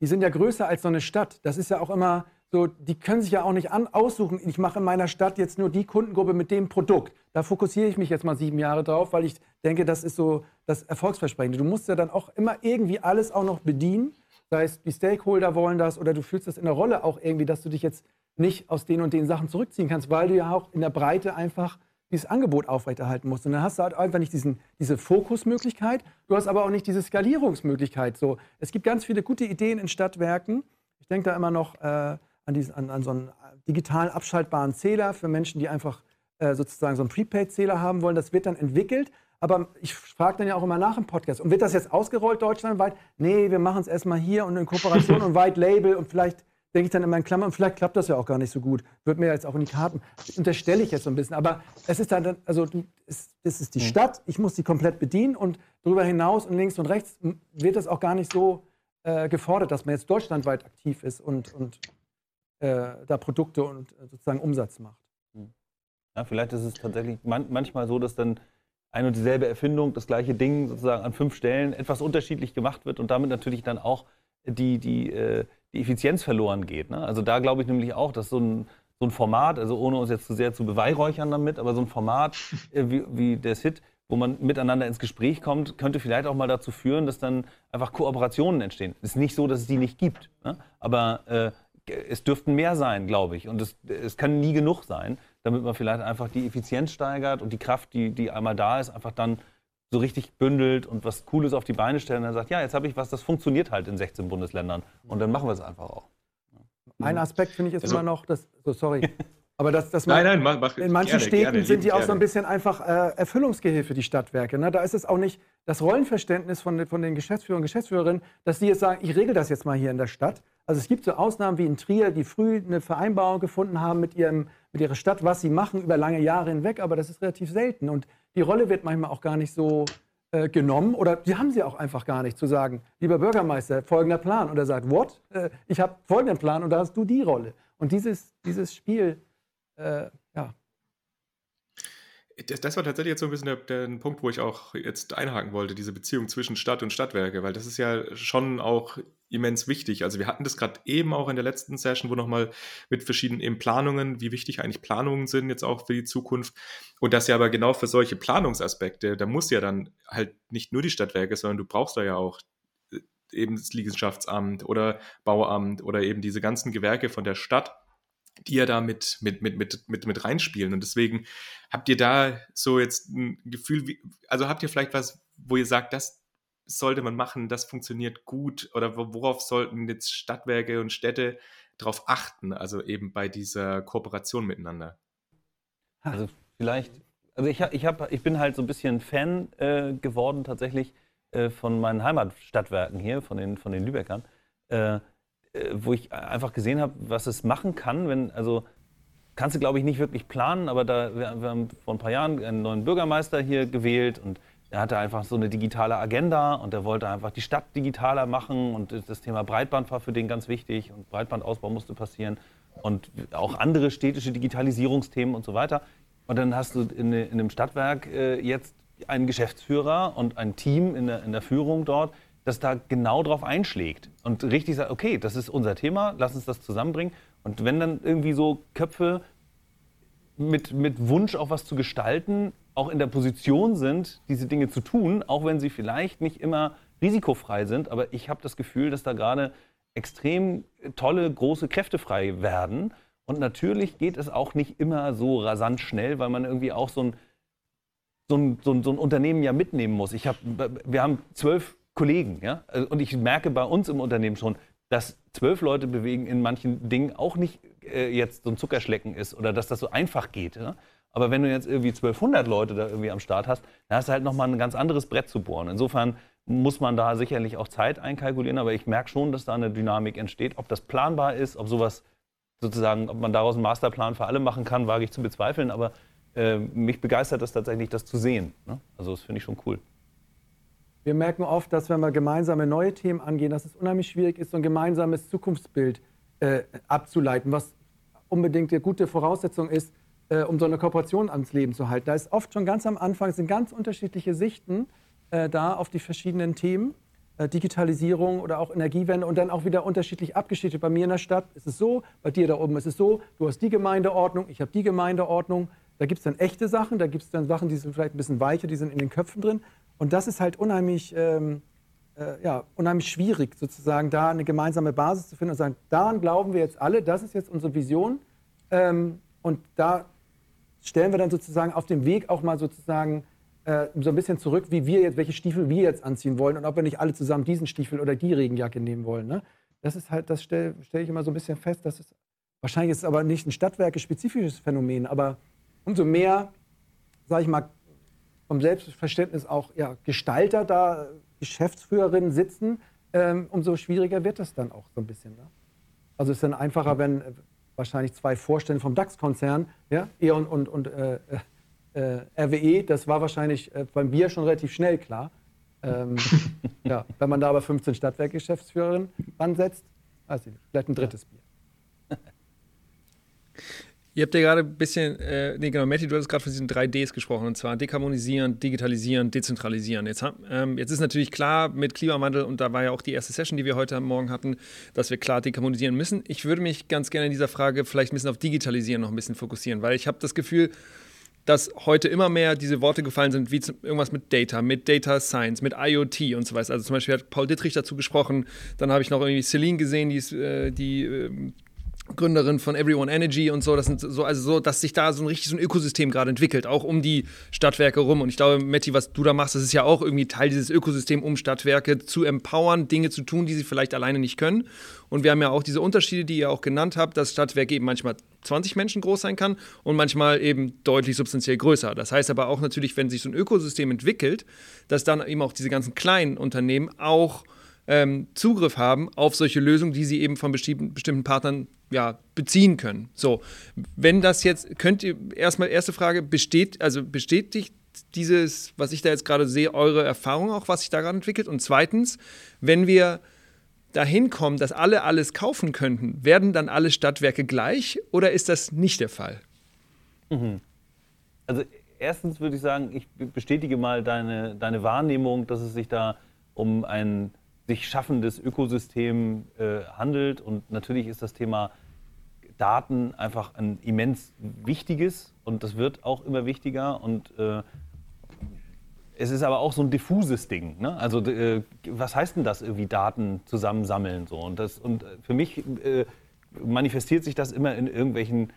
die sind ja größer als so eine Stadt. Das ist ja auch immer so, die können sich ja auch nicht an, aussuchen, ich mache in meiner Stadt jetzt nur die Kundengruppe mit dem Produkt. Da fokussiere ich mich jetzt mal sieben Jahre drauf, weil ich denke, das ist so das Erfolgsversprechen. Du musst ja dann auch immer irgendwie alles auch noch bedienen Sei es, die Stakeholder wollen das oder du fühlst das in der Rolle auch irgendwie, dass du dich jetzt nicht aus den und den Sachen zurückziehen kannst, weil du ja auch in der Breite einfach dieses Angebot aufrechterhalten musst. Und dann hast du halt einfach nicht diesen, diese Fokusmöglichkeit, du hast aber auch nicht diese Skalierungsmöglichkeit. So, es gibt ganz viele gute Ideen in Stadtwerken. Ich denke da immer noch äh, an, diesen, an, an, so einen digitalen abschaltbaren Zähler für Menschen, die einfach äh, sozusagen so einen Prepaid-Zähler haben wollen. Das wird dann entwickelt, aber ich frage dann ja auch immer nach im Podcast. Und wird das jetzt ausgerollt deutschlandweit? Nee, wir machen es erstmal hier und in Kooperation und White Label und vielleicht denke ich dann in meinen Klammern, vielleicht klappt das ja auch gar nicht so gut. Wird mir jetzt auch in die Karten. Das unterstelle ich jetzt so ein bisschen. Aber es ist dann, also es, es ist die mhm. Stadt, ich muss die komplett bedienen und darüber hinaus und links und rechts wird das auch gar nicht so äh, gefordert, dass man jetzt deutschlandweit aktiv ist und, und äh, da Produkte und äh, sozusagen Umsatz macht. Ja, vielleicht ist es tatsächlich man manchmal so, dass dann ein und dieselbe Erfindung, das gleiche Ding sozusagen an fünf Stellen etwas unterschiedlich gemacht wird und damit natürlich dann auch die, die, äh, die Effizienz verloren geht. Ne? Also da glaube ich nämlich auch, dass so ein, so ein Format, also ohne uns jetzt zu sehr zu beweihräuchern damit, aber so ein Format äh, wie, wie der SIT, wo man miteinander ins Gespräch kommt, könnte vielleicht auch mal dazu führen, dass dann einfach Kooperationen entstehen. Es ist nicht so, dass es die nicht gibt, ne? aber äh, es dürften mehr sein, glaube ich. Und es, es kann nie genug sein, damit man vielleicht einfach die Effizienz steigert und die Kraft, die, die einmal da ist, einfach dann so richtig bündelt und was Cooles auf die Beine stellt und dann sagt, ja, jetzt habe ich was, das funktioniert halt in 16 Bundesländern. Und dann machen wir es einfach auch. Ein Aspekt finde ich ist also, immer noch, das, so sorry, aber das, das nein, nein, mach, mach, in manchen gerne, Städten gerne, sind die auch so ein bisschen einfach äh, Erfüllungsgehilfe, die Stadtwerke. Ne? Da ist es auch nicht das Rollenverständnis von, von den Geschäftsführern und Geschäftsführerinnen, dass die jetzt sagen, ich regel das jetzt mal hier in der Stadt. Also es gibt so Ausnahmen wie in Trier, die früh eine Vereinbarung gefunden haben mit, ihrem, mit ihrer Stadt, was sie machen über lange Jahre hinweg, aber das ist relativ selten. Und die Rolle wird manchmal auch gar nicht so äh, genommen oder die haben sie auch einfach gar nicht zu sagen, lieber Bürgermeister, folgender Plan. Und er sagt, what? Äh, ich habe folgenden Plan und da hast du die Rolle. Und dieses, dieses Spiel äh, ja. Das, das, war tatsächlich jetzt so ein bisschen der, der, Punkt, wo ich auch jetzt einhaken wollte, diese Beziehung zwischen Stadt und Stadtwerke, weil das ist ja schon auch immens wichtig. Also wir hatten das gerade eben auch in der letzten Session, wo nochmal mit verschiedenen eben Planungen, wie wichtig eigentlich Planungen sind jetzt auch für die Zukunft. Und das ja aber genau für solche Planungsaspekte, da muss ja dann halt nicht nur die Stadtwerke, sondern du brauchst da ja auch äh, eben das Liegenschaftsamt oder Bauamt oder eben diese ganzen Gewerke von der Stadt, die ja da mit, mit, mit, mit, mit, mit reinspielen. Und deswegen habt ihr da so jetzt ein Gefühl, wie, also habt ihr vielleicht was, wo ihr sagt, das sollte man machen, das funktioniert gut oder worauf sollten jetzt Stadtwerke und Städte darauf achten, also eben bei dieser Kooperation miteinander? Also vielleicht, also ich, ich, hab, ich bin halt so ein bisschen Fan äh, geworden tatsächlich äh, von meinen Heimatstadtwerken hier, von den, von den Lübeckern. Äh, äh, wo ich einfach gesehen habe, was es machen kann, wenn, also kannst du, glaube ich, nicht wirklich planen, aber da, wir, wir, haben vor ein paar Jahren einen neuen Bürgermeister hier gewählt und er hatte einfach so eine digitale Agenda und er wollte einfach die Stadt digitaler machen und das Thema Breitband war für den ganz wichtig und Breitbandausbau musste passieren und auch andere städtische Digitalisierungsthemen und so weiter. Und dann hast du in, in einem Stadtwerk äh, jetzt einen Geschäftsführer und ein Team in der, in der Führung dort, das da genau drauf einschlägt und richtig sagt, okay, das ist unser Thema, lass uns das zusammenbringen. Und wenn dann irgendwie so Köpfe mit, mit Wunsch auch was zu gestalten, auch in der Position sind, diese Dinge zu tun, auch wenn sie vielleicht nicht immer risikofrei sind, aber ich habe das Gefühl, dass da gerade extrem tolle, große Kräfte frei werden. Und natürlich geht es auch nicht immer so rasant schnell, weil man irgendwie auch so ein, so ein, so ein, so ein Unternehmen ja mitnehmen muss. Ich hab, wir haben zwölf Kollegen. Ja? Also, und ich merke bei uns im Unternehmen schon, dass zwölf Leute bewegen in manchen Dingen auch nicht äh, jetzt so ein Zuckerschlecken ist oder dass das so einfach geht. Ja? Aber wenn du jetzt irgendwie 1200 Leute da irgendwie am Start hast, dann hast du halt nochmal ein ganz anderes Brett zu bohren. Insofern muss man da sicherlich auch Zeit einkalkulieren, aber ich merke schon, dass da eine Dynamik entsteht. Ob das planbar ist, ob sowas sozusagen, ob man daraus einen Masterplan für alle machen kann, wage ich zu bezweifeln, aber äh, mich begeistert das tatsächlich, das zu sehen. Ne? Also das finde ich schon cool. Wir merken oft, dass wenn wir gemeinsame neue Themen angehen, dass es unheimlich schwierig ist, so ein gemeinsames Zukunftsbild äh, abzuleiten, was unbedingt eine gute Voraussetzung ist, äh, um so eine Kooperation ans Leben zu halten. Da ist oft schon ganz am Anfang, sind ganz unterschiedliche Sichten äh, da auf die verschiedenen Themen. Äh, Digitalisierung oder auch Energiewende und dann auch wieder unterschiedlich abgeschichtet. Bei mir in der Stadt ist es so, bei dir da oben ist es so, du hast die Gemeindeordnung, ich habe die Gemeindeordnung. Da gibt es dann echte Sachen, da gibt es dann Sachen, die sind vielleicht ein bisschen weicher, die sind in den Köpfen drin. Und das ist halt unheimlich, ähm, äh, ja, unheimlich schwierig, sozusagen da eine gemeinsame Basis zu finden und sagen, daran glauben wir jetzt alle, das ist jetzt unsere Vision. Ähm, und da stellen wir dann sozusagen auf dem Weg auch mal sozusagen äh, so ein bisschen zurück, wie wir jetzt, welche Stiefel wir jetzt anziehen wollen und ob wir nicht alle zusammen diesen Stiefel oder die Regenjacke nehmen wollen. Ne? Das ist halt, das stelle stell ich immer so ein bisschen fest, dass es wahrscheinlich ist es aber nicht ein stadtwerke-spezifisches Phänomen, aber umso mehr, sage ich mal, vom Selbstverständnis auch ja, Gestalter da, Geschäftsführerinnen sitzen, ähm, umso schwieriger wird das dann auch so ein bisschen. Ne? Also es ist dann einfacher, wenn äh, wahrscheinlich zwei Vorstände vom DAX-Konzern, ja, E.ON und, und äh, äh, RWE, das war wahrscheinlich äh, beim Bier schon relativ schnell klar. Ähm, ja, wenn man da aber 15 Stadtwerkgeschäftsführerinnen ansetzt, weiß ich nicht, vielleicht ein drittes Bier. Ihr habt ja gerade ein bisschen, äh, nee, genau, Matti, du hast gerade von diesen drei Ds gesprochen, und zwar dekarbonisieren, digitalisieren, dezentralisieren. Jetzt, ähm, jetzt ist natürlich klar mit Klimawandel, und da war ja auch die erste Session, die wir heute Morgen hatten, dass wir klar dekarbonisieren müssen. Ich würde mich ganz gerne in dieser Frage vielleicht ein bisschen auf Digitalisieren noch ein bisschen fokussieren, weil ich habe das Gefühl, dass heute immer mehr diese Worte gefallen sind, wie irgendwas mit Data, mit Data Science, mit IoT und so weiter. Also zum Beispiel hat Paul Dittrich dazu gesprochen, dann habe ich noch irgendwie Celine gesehen, die, ist, äh, die äh, Gründerin von Everyone Energy und so. Das sind so, also so, dass sich da so ein richtig so Ökosystem gerade entwickelt, auch um die Stadtwerke rum. Und ich glaube, Matti, was du da machst, das ist ja auch irgendwie Teil dieses Ökosystems, um Stadtwerke zu empowern, Dinge zu tun, die sie vielleicht alleine nicht können. Und wir haben ja auch diese Unterschiede, die ihr auch genannt habt, dass Stadtwerke eben manchmal 20 Menschen groß sein kann und manchmal eben deutlich substanziell größer. Das heißt aber auch natürlich, wenn sich so ein Ökosystem entwickelt, dass dann eben auch diese ganzen kleinen Unternehmen auch ähm, Zugriff haben auf solche Lösungen, die sie eben von bestimmten Partnern ja, beziehen können. So, wenn das jetzt, könnt ihr erstmal, erste Frage, besteht, also bestätigt dieses, was ich da jetzt gerade sehe, eure Erfahrung auch, was sich daran entwickelt? Und zweitens, wenn wir dahin kommen, dass alle alles kaufen könnten, werden dann alle Stadtwerke gleich oder ist das nicht der Fall? Mhm. Also erstens würde ich sagen, ich bestätige mal deine, deine Wahrnehmung, dass es sich da um ein sich schaffendes Ökosystem äh, handelt. Und natürlich ist das Thema Daten einfach ein immens wichtiges und das wird auch immer wichtiger. Und äh, es ist aber auch so ein diffuses Ding. Ne? Also äh, was heißt denn das irgendwie Daten zusammensammeln so? Und, das, und für mich äh, manifestiert sich das immer in irgendwelchen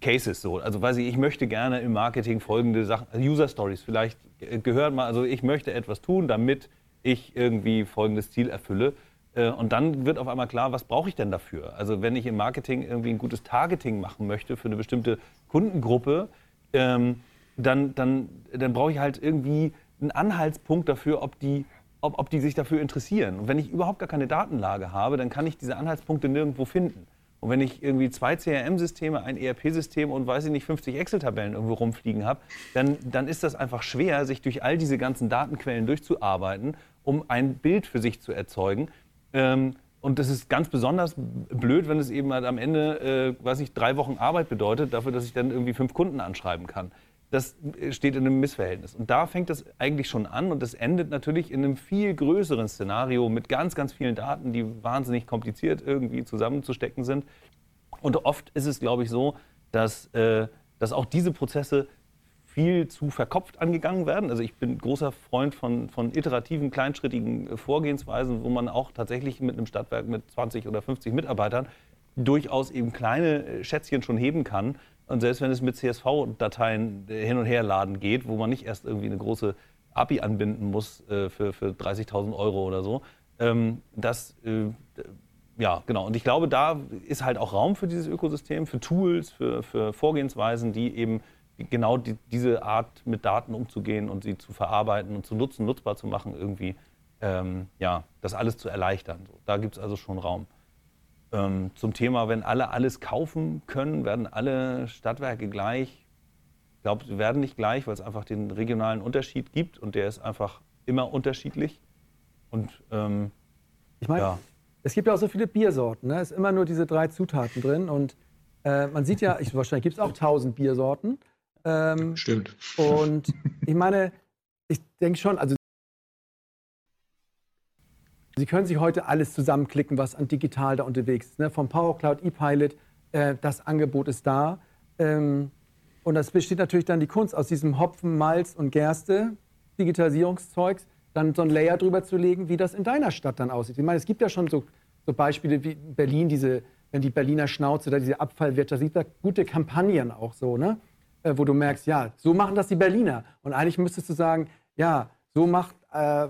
Cases so. Also weiß ich, ich möchte gerne im Marketing folgende Sachen, User Stories vielleicht äh, gehört mal, also ich möchte etwas tun, damit ich irgendwie folgendes Ziel erfülle. Äh, und dann wird auf einmal klar, was brauche ich denn dafür? Also wenn ich im Marketing irgendwie ein gutes Targeting machen möchte für eine bestimmte Kundengruppe, ähm, dann, dann, dann brauche ich halt irgendwie einen Anhaltspunkt dafür, ob die, ob, ob die sich dafür interessieren. Und wenn ich überhaupt gar keine Datenlage habe, dann kann ich diese Anhaltspunkte nirgendwo finden. Und wenn ich irgendwie zwei CRM-Systeme, ein ERP-System und weiß ich nicht, 50 Excel-Tabellen irgendwo rumfliegen habe, dann, dann ist das einfach schwer, sich durch all diese ganzen Datenquellen durchzuarbeiten, um ein Bild für sich zu erzeugen. Ähm, und das ist ganz besonders blöd, wenn es eben halt am Ende, äh, weiß ich, drei Wochen Arbeit bedeutet, dafür, dass ich dann irgendwie fünf Kunden anschreiben kann das steht in einem Missverhältnis. Und da fängt das eigentlich schon an und das endet natürlich in einem viel größeren Szenario mit ganz, ganz vielen Daten, die wahnsinnig kompliziert irgendwie zusammenzustecken sind. Und oft ist es, glaube ich, so, dass, äh, dass auch diese Prozesse viel zu verkopft angegangen werden. Also ich bin großer Freund von, von iterativen, kleinschrittigen Vorgehensweisen, wo man auch tatsächlich mit einem Stadtwerk mit 20 oder 50 Mitarbeitern durchaus eben kleine Schätzchen schon heben kann, und selbst wenn es mit CSV-Dateien hin und her laden geht, wo man nicht erst irgendwie eine große API anbinden muss äh, für, für 30.000 Euro oder so, ähm, das, äh, ja, genau. Und ich glaube, da ist halt auch Raum für dieses Ökosystem, für Tools, für, für Vorgehensweisen, die eben genau die, diese Art mit Daten umzugehen und sie zu verarbeiten und zu nutzen, nutzbar zu machen, irgendwie, ähm, ja, das alles zu erleichtern. So, da gibt es also schon Raum. Ähm, zum Thema, wenn alle alles kaufen können, werden alle Stadtwerke gleich. Ich glaube, sie werden nicht gleich, weil es einfach den regionalen Unterschied gibt und der ist einfach immer unterschiedlich. Und ähm, ich meine, ja. es gibt ja auch so viele Biersorten. Ne? Es ist immer nur diese drei Zutaten drin und äh, man sieht ja, ich, wahrscheinlich gibt es auch tausend Biersorten. Ähm, Stimmt. Und ich meine, ich denke schon, also Sie können sich heute alles zusammenklicken, was an digital da unterwegs ist. Ne? Vom PowerCloud, ePilot, äh, das Angebot ist da. Ähm, und das besteht natürlich dann die Kunst, aus diesem Hopfen, Malz und Gerste, Digitalisierungszeugs, dann so ein Layer drüber zu legen, wie das in deiner Stadt dann aussieht. Ich meine, es gibt ja schon so, so Beispiele wie Berlin, diese, wenn die Berliner Schnauze oder diese Abfallwirtschaft, sieht da gute Kampagnen auch so, ne? Äh, wo du merkst, ja, so machen das die Berliner. Und eigentlich müsstest du sagen, ja, so macht äh,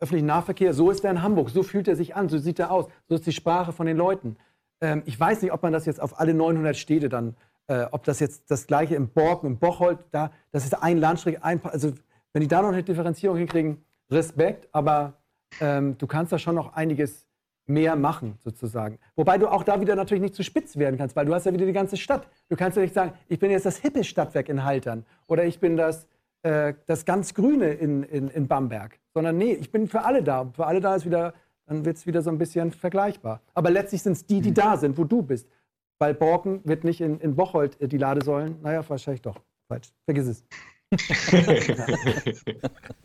öffentlichen Nahverkehr, so ist er in Hamburg, so fühlt er sich an, so sieht er aus, so ist die Sprache von den Leuten. Ähm, ich weiß nicht, ob man das jetzt auf alle 900 Städte dann, äh, ob das jetzt das gleiche im Borken, im Bocholt, da, das ist ein Landstrich, ein, also wenn die da noch eine Differenzierung hinkriegen, Respekt, aber ähm, du kannst da schon noch einiges mehr machen, sozusagen. Wobei du auch da wieder natürlich nicht zu spitz werden kannst, weil du hast ja wieder die ganze Stadt. Du kannst ja nicht sagen, ich bin jetzt das hippe Stadtwerk in Haltern oder ich bin das, äh, das ganz Grüne in, in, in Bamberg sondern nee, ich bin für alle da. Für alle da ist wieder, dann wird es wieder so ein bisschen vergleichbar. Aber letztlich sind es die, die mhm. da sind, wo du bist. weil Borken wird nicht in, in Bocholt äh, die Ladesäulen. Naja, wahrscheinlich doch. Falsch. Vergiss es.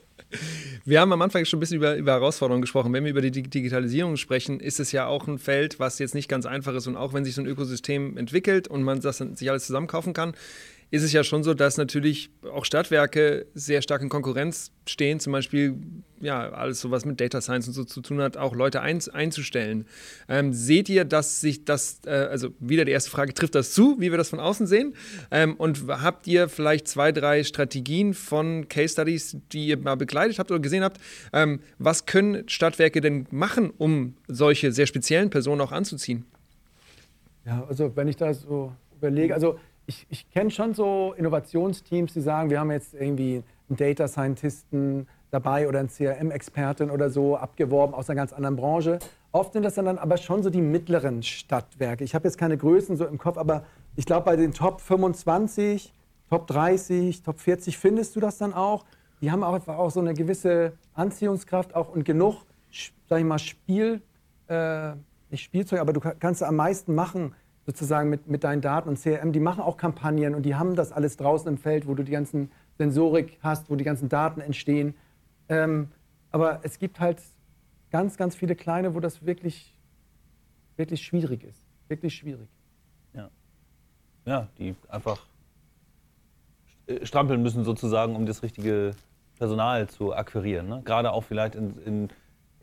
Wir haben am Anfang schon ein bisschen über, über Herausforderungen gesprochen. Wenn wir über die Digitalisierung sprechen, ist es ja auch ein Feld, was jetzt nicht ganz einfach ist. Und auch wenn sich so ein Ökosystem entwickelt und man das sich alles zusammenkaufen kann, ist es ja schon so, dass natürlich auch Stadtwerke sehr stark in Konkurrenz stehen, zum Beispiel ja, alles so was mit Data Science und so zu tun hat, auch Leute ein, einzustellen. Ähm, seht ihr, dass sich das, äh, also wieder die erste Frage, trifft das zu, wie wir das von außen sehen? Ähm, und habt ihr vielleicht zwei, drei Strategien von Case Studies, die ihr mal begleitet habt oder gesehen habt? Ähm, was können Stadtwerke denn machen, um solche sehr speziellen Personen auch anzuziehen? Ja, also wenn ich da so überlege, also ich, ich kenne schon so Innovationsteams, die sagen, wir haben jetzt irgendwie einen Data Scientisten dabei oder einen CRM-Expertin oder so abgeworben aus einer ganz anderen Branche. Oft sind das dann aber schon so die mittleren Stadtwerke. Ich habe jetzt keine Größen so im Kopf, aber ich glaube, bei den Top 25, Top 30, Top 40 findest du das dann auch. Die haben auch, auch so eine gewisse Anziehungskraft auch und genug, sag ich mal, Spiel, äh, nicht Spielzeug, aber du kannst am meisten machen sozusagen mit, mit deinen Daten und CRM, die machen auch Kampagnen und die haben das alles draußen im Feld, wo du die ganzen Sensorik hast, wo die ganzen Daten entstehen. Ähm, aber es gibt halt ganz, ganz viele kleine, wo das wirklich, wirklich schwierig ist. Wirklich schwierig. Ja. Ja, die einfach strampeln müssen sozusagen, um das richtige Personal zu akquirieren. Ne? Gerade auch vielleicht in, in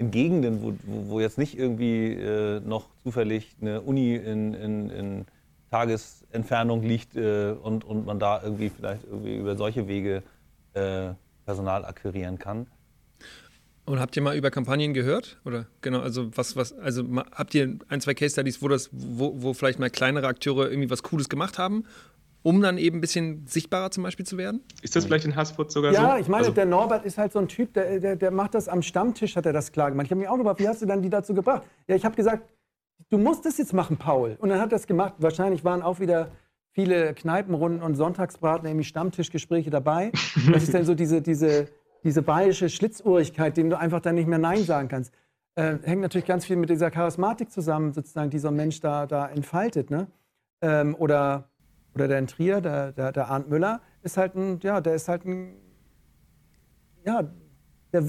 in Gegenden, wo, wo, jetzt nicht irgendwie äh, noch zufällig eine Uni in, in, in Tagesentfernung liegt äh, und, und man da irgendwie vielleicht irgendwie über solche Wege äh, Personal akquirieren kann. Und habt ihr mal über Kampagnen gehört? Oder genau, also was, was, also habt ihr ein, zwei Case Studies, wo das, wo, wo vielleicht mal kleinere Akteure irgendwie was Cooles gemacht haben um dann eben ein bisschen sichtbarer zum Beispiel zu werden? Ist das vielleicht in Haßfurt sogar ja, so? Ja, ich meine, also der Norbert ist halt so ein Typ, der, der, der macht das am Stammtisch, hat er das klar gemacht. Ich habe mich auch gefragt, wie hast du dann die dazu gebracht? Ja, ich habe gesagt, du musst das jetzt machen, Paul. Und dann hat er das gemacht. Wahrscheinlich waren auch wieder viele Kneipenrunden und Sonntagsbraten, nämlich Stammtischgespräche dabei. Das ist dann so diese, diese, diese bayerische Schlitzohrigkeit, dem du einfach dann nicht mehr Nein sagen kannst. Äh, hängt natürlich ganz viel mit dieser Charismatik zusammen, sozusagen, die so ein Mensch da, da entfaltet. Ne? Ähm, oder oder der in Trier, der, der, der Arndt Müller, ist halt ein, ja, der ist halt ein, ja, der,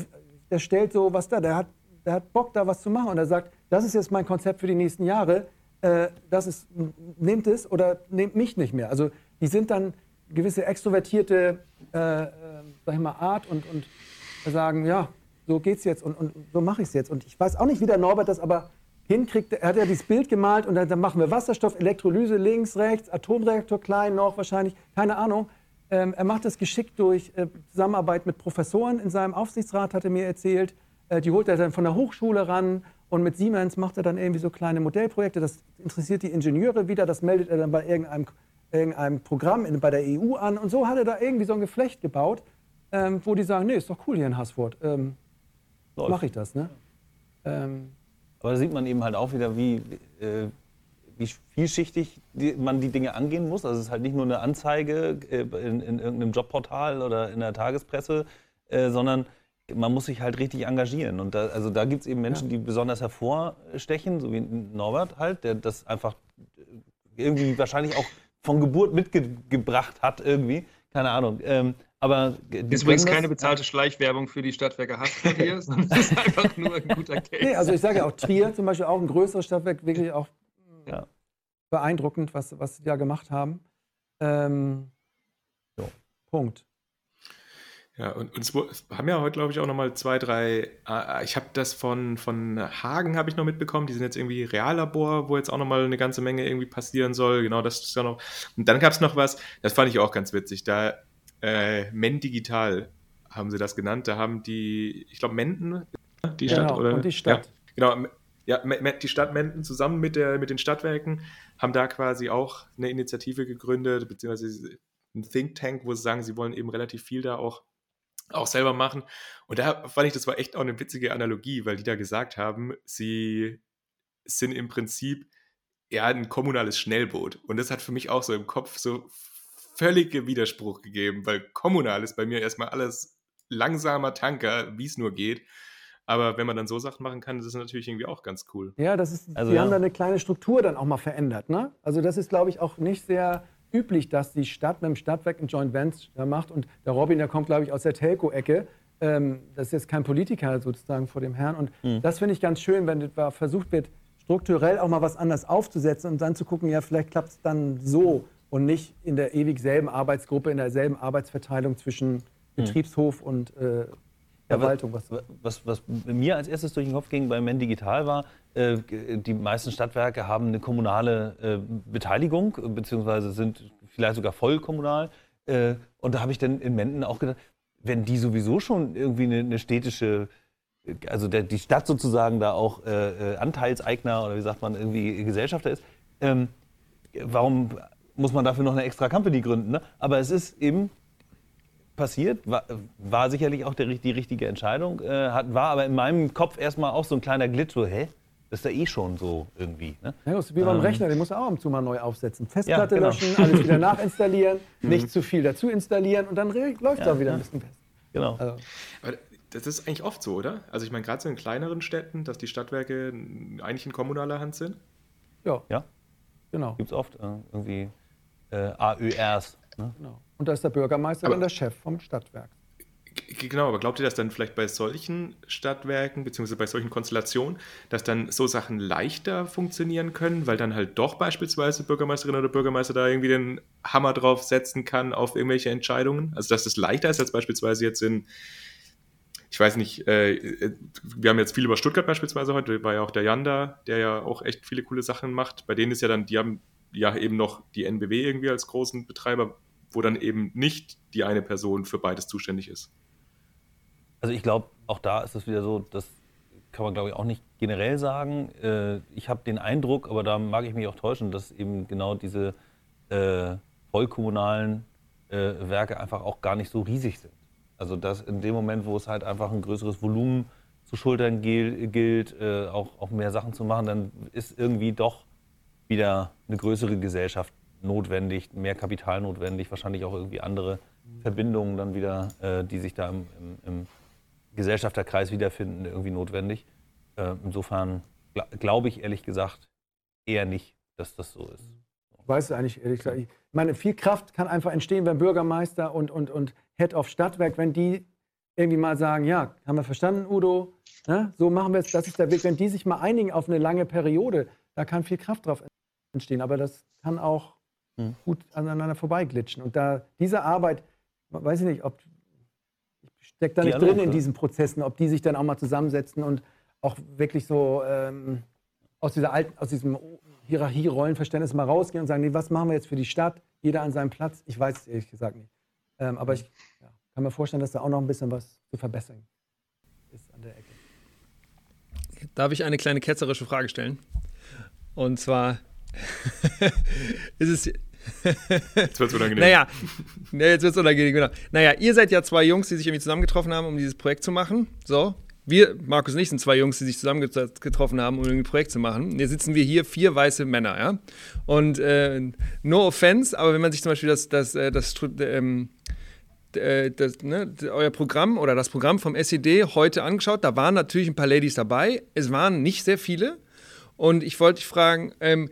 der stellt so was da, der hat, der hat Bock da was zu machen und er sagt, das ist jetzt mein Konzept für die nächsten Jahre, äh, das ist, nehmt es oder nehmt mich nicht mehr. Also die sind dann gewisse extrovertierte, äh, äh, sag ich mal, Art und, und sagen, ja, so geht's jetzt und, und so mache ich es jetzt. Und ich weiß auch nicht, wie der Norbert das aber hinkriegt. Er hat ja dieses Bild gemalt und dann, dann, machen wir Wasserstoff, Elektrolyse links, rechts, Atomreaktor klein noch wahrscheinlich, keine Ahnung. Ähm, er macht das geschickt durch äh, Zusammenarbeit mit Professoren in seinem Aufsichtsrat, hat er mir erzählt. Äh, die holt er dann von der Hochschule ran und mit Siemens macht er dann irgendwie so kleine Modellprojekte. Das interessiert die Ingenieure wieder, das meldet er dann bei irgendeinem, irgendeinem Programm in, bei der EU an. Und so hat er da irgendwie so ein Geflecht gebaut, ähm, wo die sagen, nee, ist doch cool hier in Haßfurt. Ähm, Mache ich das, ne? Ähm, aber da sieht man eben halt auch wieder, wie, äh, wie vielschichtig die, man die Dinge angehen muss. Also es ist halt nicht nur eine Anzeige äh, in, in, irgendeinem Jobportal oder in der Tagespresse, äh, sondern man muss sich halt richtig engagieren. Und da, also da gibt es eben Menschen, ja. die besonders hervorstechen, so wie Norbert halt, der das einfach irgendwie wahrscheinlich auch von Geburt mitgebracht hat irgendwie. Keine Ahnung. Ähm, aber ist übrigens keine bezahlte Schleichwerbung für die Stadtwerke Haßfurt hier, sondern es ist einfach nur ein guter Case. Nee, also ich sage ja auch Trier zum Beispiel auch ein größeres Stadtwerk, wirklich auch ja. beeindruckend, was, was sie da gemacht haben. Ähm, so, Punkt. Ja, und, und es haben ja heute, glaube ich, auch nochmal zwei, drei. Äh, ich habe das von, von Hagen habe ich noch mitbekommen. Die sind jetzt irgendwie Reallabor, wo jetzt auch nochmal eine ganze Menge irgendwie passieren soll. Genau, das ist ja noch. Und dann gab es noch was, das fand ich auch ganz witzig. Da äh, Men Digital haben sie das genannt. Da haben die, ich glaube, Menden, die genau, Stadt, oder? Und die Stadt. Ja, genau. Ja, die Stadt Menden zusammen mit, der, mit den Stadtwerken haben da quasi auch eine Initiative gegründet, beziehungsweise ein Think Tank, wo sie sagen, sie wollen eben relativ viel da auch, auch selber machen. Und da fand ich, das war echt auch eine witzige Analogie, weil die da gesagt haben, sie sind im Prinzip ja ein kommunales Schnellboot. Und das hat für mich auch so im Kopf so völlige Widerspruch gegeben, weil kommunal ist bei mir erstmal alles langsamer Tanker, wie es nur geht. Aber wenn man dann so Sachen machen kann, ist es natürlich irgendwie auch ganz cool. Ja, das ist, Also, die ja. haben da eine kleine Struktur dann auch mal verändert. Ne? Also das ist, glaube ich, auch nicht sehr üblich, dass die Stadt mit dem Stadtwerk ein Joint Venture macht. Und der Robin, der kommt, glaube ich, aus der Telco-Ecke. Ähm, das ist jetzt kein Politiker sozusagen vor dem Herrn. Und Mhm. das finde ich ganz schön, wenn etwa versucht wird, strukturell auch mal was anders aufzusetzen und dann zu gucken, ja, vielleicht klappt es dann so und nicht in der ewig selben Arbeitsgruppe, in derselben Arbeitsverteilung zwischen Betriebshof und äh, Verwaltung. Was, Was, was mir als erstes durch den Kopf ging bei Men Digital war, äh, die meisten Stadtwerke haben eine kommunale äh, Beteiligung, beziehungsweise sind vielleicht sogar voll kommunal. Äh, und da habe ich dann in Menden auch gedacht, wenn die sowieso schon irgendwie eine, eine städtische, also der, die Stadt sozusagen da auch äh, äh, Anteilseigner oder wie sagt man, irgendwie Gesellschafter ist, ähm, warum muss man dafür noch eine extra Company gründen? Ne? Aber es ist eben passiert, war, war sicherlich auch der, die richtige Entscheidung, äh, hat, war aber in meinem Kopf erstmal auch so ein kleiner Glitch, so, hä? Das ist ja eh schon so irgendwie. Ne? Ja, das ist wie beim Ähm. Rechner, den muss er auch ab und zu mal neu aufsetzen. Festplatte genau. löschen, alles wieder nachinstallieren, nicht zu viel dazu installieren und dann läuft es Ja, auch wieder ja. ein bisschen fest. Genau. Also, Aber das ist eigentlich oft so, oder? Also ich meine, gerade so in kleineren Städten, dass die Stadtwerke eigentlich in kommunaler Hand sind. ja, Ja, genau. gibt es oft äh, irgendwie äh, AÖRs. Ne? genau. Und da ist der Bürgermeister Aber- dann der Chef vom Stadtwerk. Genau, aber glaubt ihr, dass dann vielleicht bei solchen Stadtwerken, beziehungsweise bei solchen Konstellationen, dass dann so Sachen leichter funktionieren können, weil dann halt doch beispielsweise Bürgermeisterin oder Bürgermeister da irgendwie den Hammer drauf setzen kann auf irgendwelche Entscheidungen? Also, dass das leichter ist als beispielsweise jetzt in, ich weiß nicht, äh, äh, wir haben jetzt viel über Stuttgart beispielsweise heute, war ja auch der Jan da, der ja auch echt viele coole Sachen macht. Bei denen ist ja dann, die haben ja eben noch die NBW irgendwie als großen Betreiber, wo dann eben nicht die eine Person für beides zuständig ist. Also ich glaube, auch da ist es wieder so, das kann man glaube ich auch nicht generell sagen. Äh, ich habe den Eindruck, aber da mag ich mich auch täuschen, dass eben genau diese äh, vollkommunalen äh, Werke einfach auch gar nicht so riesig sind. Also dass in dem Moment, wo es halt einfach ein größeres Volumen zu schultern gilt, äh, auch, auch mehr Sachen zu machen, dann ist irgendwie doch wieder eine größere Gesellschaft notwendig, mehr Kapital notwendig, wahrscheinlich auch irgendwie andere Verbindungen dann wieder, äh, die sich da im, im, im Gesellschafterkreis wiederfinden, irgendwie notwendig. Äh, insofern gl glaube ich ehrlich gesagt eher nicht, dass das so ist. Ich weiß es eigentlich ehrlich gesagt. Ich meine, viel Kraft kann einfach entstehen, wenn Bürgermeister und, und, und Head of Stadtwerk, wenn die irgendwie mal sagen, ja, haben wir verstanden, Udo, ne? so machen wir es, das ist der Weg. Wenn die sich mal einigen auf eine lange Periode, da kann viel Kraft drauf entstehen. Aber das kann auch Hm. gut aneinander vorbeiglitschen. Und da diese Arbeit, weiß ich nicht, ob ich stecke da nicht drin in diesen Prozessen, ob die sich dann auch mal zusammensetzen und auch wirklich so ähm, aus dieser alten, aus diesem Hierarchie-Rollenverständnis mal rausgehen und sagen, nee, was machen wir jetzt für die Stadt? Jeder an seinem Platz. Ich weiß es ehrlich gesagt nicht. Ähm, aber ich ja, kann mir vorstellen, dass da auch noch ein bisschen was zu verbessern ist an der Ecke. Darf ich eine kleine ketzerische Frage stellen? Und zwar ist es. Jetzt wird es unangenehm. Naja, ne, jetzt wird es unangenehm, genau. Naja, ihr seid ja zwei Jungs, die sich irgendwie zusammengetroffen haben, um dieses Projekt zu machen. So. Wir, Markus und ich, sind zwei Jungs, die sich zusammengetroffen haben, um ein Projekt zu machen. Jetzt sitzen wir hier, vier weiße Männer, ja. Und äh, no offense, aber wenn man sich zum Beispiel das, das, äh, das, ähm, äh, das, ne, euer Programm oder das Programm vom SED heute angeschaut, da waren natürlich ein paar Ladies dabei. Es waren nicht sehr viele. Und ich wollte dich fragen, ähm,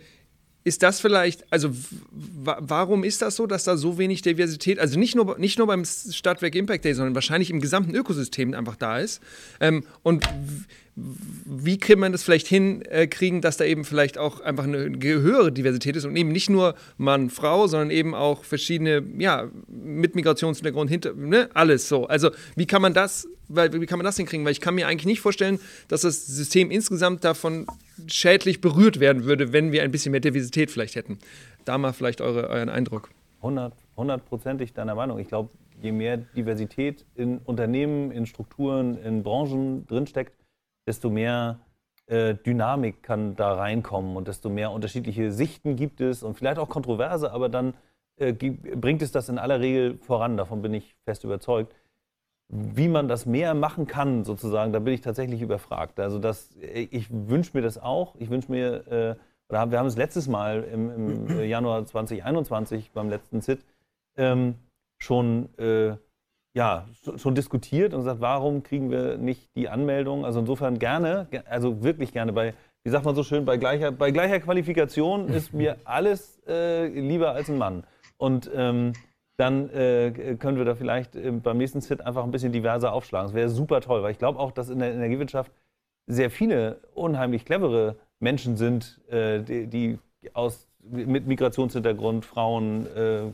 ist das vielleicht, also warum ist das so, dass da so wenig Diversität, also nicht nur, nicht nur beim Stadtwerk Impact Day, sondern wahrscheinlich im gesamten Ökosystem einfach da ist? Ähm, und wie kann man das vielleicht hinkriegen, dass da eben vielleicht auch einfach eine höhere Diversität ist und eben nicht nur Mann, Frau, sondern eben auch verschiedene, ja, mit Migrationshintergrund, hinter, ne, alles so. Also wie kann man das, weil, wie kann man das hinkriegen? Weil ich kann mir eigentlich nicht vorstellen, dass das System insgesamt davon schädlich berührt werden würde, wenn wir ein bisschen mehr Diversität vielleicht hätten. Da mal vielleicht eure, euren Eindruck. 100 hundertprozentig deiner Meinung. Ich glaube, je mehr Diversität in Unternehmen, in Strukturen, in Branchen drinsteckt, desto mehr äh, Dynamik kann da reinkommen und desto mehr unterschiedliche Sichten gibt es und vielleicht auch Kontroverse, aber dann äh, bringt es das in aller Regel voran. Davon bin ich fest überzeugt. Wie man das mehr machen kann, sozusagen, da bin ich tatsächlich überfragt. Also das, ich wünsche mir das auch. Ich wünsche mir, äh, oder wir haben es letztes Mal im, im Januar 2021 beim letzten ZIT ähm, schon äh, ja, schon diskutiert und gesagt, warum kriegen wir nicht die Anmeldung? Also insofern gerne, also wirklich gerne bei, wie sagt man so schön, bei gleicher, bei gleicher Qualifikation ist mir alles äh, lieber als ein Mann. Und ähm, dann äh, können wir da vielleicht äh, beim nächsten Sit einfach ein bisschen diverser aufschlagen. Das wäre super toll, weil ich glaube auch, dass in der Energiewirtschaft sehr viele unheimlich clevere Menschen sind, äh, die, die, aus, mit Migrationshintergrund, Frauen, äh,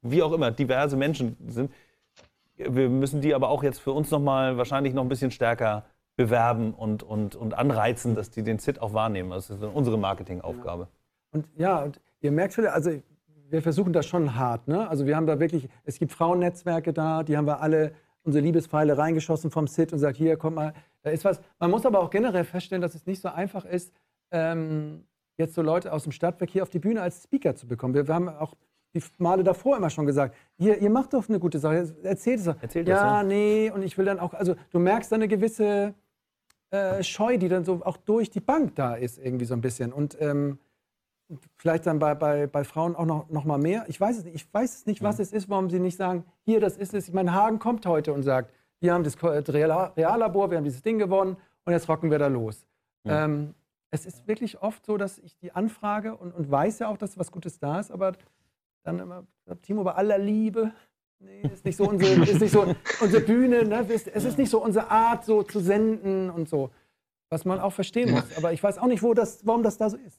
wie auch immer, diverse Menschen sind. Wir müssen die aber auch jetzt für uns nochmal wahrscheinlich noch ein bisschen stärker bewerben und, und, und anreizen, dass die den ZIT auch wahrnehmen. Das ist unsere Marketingaufgabe. Und ja, und ihr merkt schon, also wir versuchen das schon hart. Ne? Also wir haben da wirklich, es gibt Frauennetzwerke da, die haben wir alle unsere Liebespfeile reingeschossen vom SIT und sagt, hier, komm mal, da ist was. Man muss aber auch generell feststellen, dass es nicht so einfach ist, ähm, jetzt so Leute aus dem Stadtwerk auf die Bühne als Speaker zu bekommen. Wir, wir haben auch die Male davor immer schon gesagt, ihr, ihr macht doch eine gute Sache, erzählt es doch. Erzählt ja, das, ja, nee, und ich will dann auch, also du merkst eine gewisse äh, Scheu, die dann so auch durch die Bank da ist, irgendwie so ein bisschen. Und ähm, vielleicht dann bei, bei, bei Frauen auch noch, noch mal mehr. Ich weiß es nicht, ich weiß es nicht, was mhm. es ist, warum sie nicht sagen, hier, das ist es. Ich meine, Hagen kommt heute und sagt, wir haben das Reallabor, wir haben dieses Ding gewonnen und jetzt rocken wir da los. Mhm. Ähm, es ist wirklich oft so, dass ich die anfrage und, und weiß ja auch, dass was Gutes da ist, aber dann immer, Timo, bei aller Liebe, nee, ist nicht so unsere, ist nicht so unsere Bühne, ne? es ist nicht so unsere Art, so zu senden und so. Was man auch verstehen muss. Aber ich weiß auch nicht, wo das, warum das da so ist.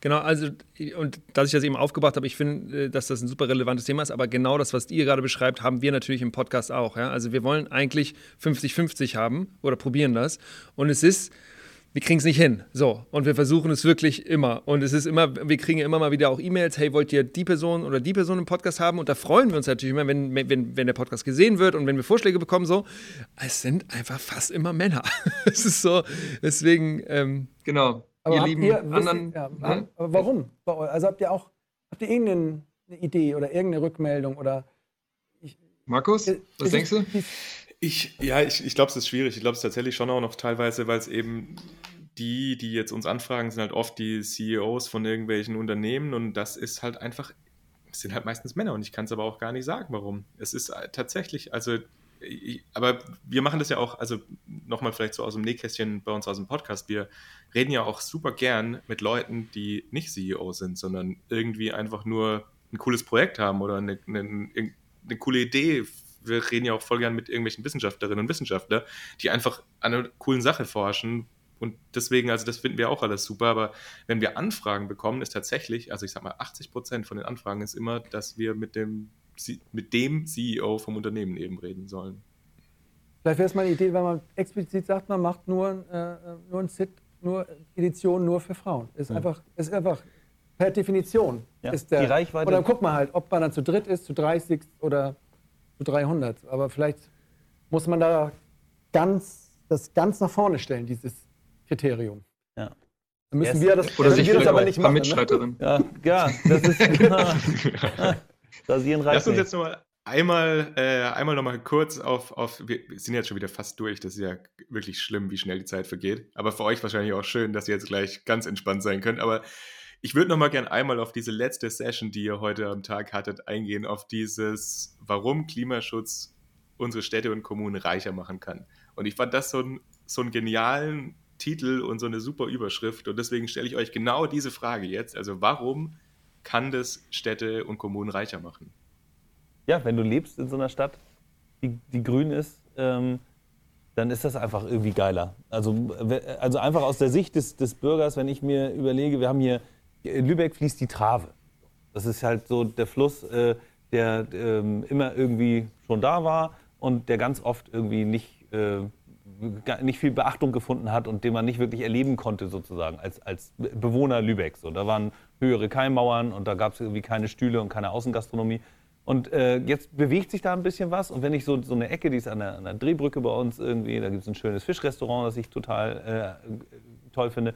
Genau, also, und dass ich das eben aufgebracht habe, ich finde, äh, dass das ein super relevantes Thema ist, aber genau das, was ihr gerade beschreibt, haben wir natürlich im Podcast auch. Ja? Also, wir wollen eigentlich 50-50 haben oder probieren das. Und es ist, wir kriegen es nicht hin. So. Und wir versuchen es wirklich immer. Und es ist immer, wir kriegen immer mal wieder auch E-Mails, hey, wollt ihr die Person oder die Person im Podcast haben? Und da freuen wir uns natürlich immer, wenn, wenn, wenn der Podcast gesehen wird und wenn wir Vorschläge bekommen, so. Es sind einfach fast immer Männer. es ist so, deswegen, ähm, genau. Aber ihr lieben ihr, anderen. Ja, hm? Aber warum? Also habt ihr auch, habt ihr irgendeine Idee oder irgendeine Rückmeldung oder. Ich, Markus, was denkst du? Ich, ja, ich, ich glaube, es ist schwierig. Ich glaube es tatsächlich schon auch noch teilweise, weil es eben die, die jetzt uns anfragen, sind halt oft die CEOs von irgendwelchen Unternehmen und das ist halt einfach, es sind halt meistens Männer und ich kann es aber auch gar nicht sagen, warum. Es ist tatsächlich, also, aber wir machen das ja auch, also nochmal vielleicht so aus dem Nähkästchen bei uns aus dem Podcast, wir reden ja auch super gern mit Leuten, die nicht CEO sind, sondern irgendwie einfach nur ein cooles Projekt haben oder eine, eine, eine coole Idee wir reden ja auch voll gern mit irgendwelchen Wissenschaftlerinnen und Wissenschaftlern, die einfach an einer coolen Sache forschen. Und deswegen, also das finden wir auch alles super. Aber wenn wir Anfragen bekommen, ist tatsächlich, also ich sag mal, 80 Prozent von den Anfragen ist immer, dass wir mit dem, mit dem CEO vom Unternehmen eben reden sollen. Vielleicht wäre es mal eine Idee, wenn man explizit sagt, man macht nur, äh, nur ein Sit, nur Edition nur für Frauen. Ist, ja. einfach, ist einfach per Definition. Ja. Ist der, die Reichweite. Und dann guckt man halt, ob man dann zu dritt ist, zu 30 oder zu 300. Aber vielleicht muss man da ganz, das ganz nach vorne stellen, dieses Kriterium. Ja. Dann müssen wir das, oder sich wir das aber nicht machen. Mitstreiterin. Ne? Ja, ja, das ist. da sie Lass uns jetzt nochmal einmal, äh, einmal nochmal kurz auf, auf, wir sind jetzt schon wieder fast durch, das ist ja wirklich schlimm, wie schnell die Zeit vergeht. Aber für euch wahrscheinlich auch schön, dass ihr jetzt gleich ganz entspannt sein könnt. Aber ich würde noch mal gern einmal auf diese letzte Session, die ihr heute am Tag hattet, eingehen, auf dieses, warum Klimaschutz unsere Städte und Kommunen reicher machen kann. Und ich fand das so, ein, so einen genialen Titel und so eine super Überschrift. Und deswegen stelle ich euch genau diese Frage jetzt. Also warum kann das Städte und Kommunen reicher machen? Ja, wenn du lebst in so einer Stadt, die, die grün ist, ähm, dann ist das einfach irgendwie geiler. Also, also einfach aus der Sicht des, des Bürgers, wenn ich mir überlege, wir haben hier in Lübeck fließt die Trave. Das ist halt so der Fluss, äh, der ähm, immer irgendwie schon da war und der ganz oft irgendwie nicht, äh, nicht viel Beachtung gefunden hat und den man nicht wirklich erleben konnte, sozusagen, als, als Bewohner Lübecks. So, da waren höhere Keimmauern und da gab es irgendwie keine Stühle und keine Außengastronomie. Und äh, jetzt bewegt sich da ein bisschen was. Und wenn ich so, so eine Ecke, die ist an der, an der Drehbrücke bei uns irgendwie, da gibt es ein schönes Fischrestaurant, das ich total äh, toll finde.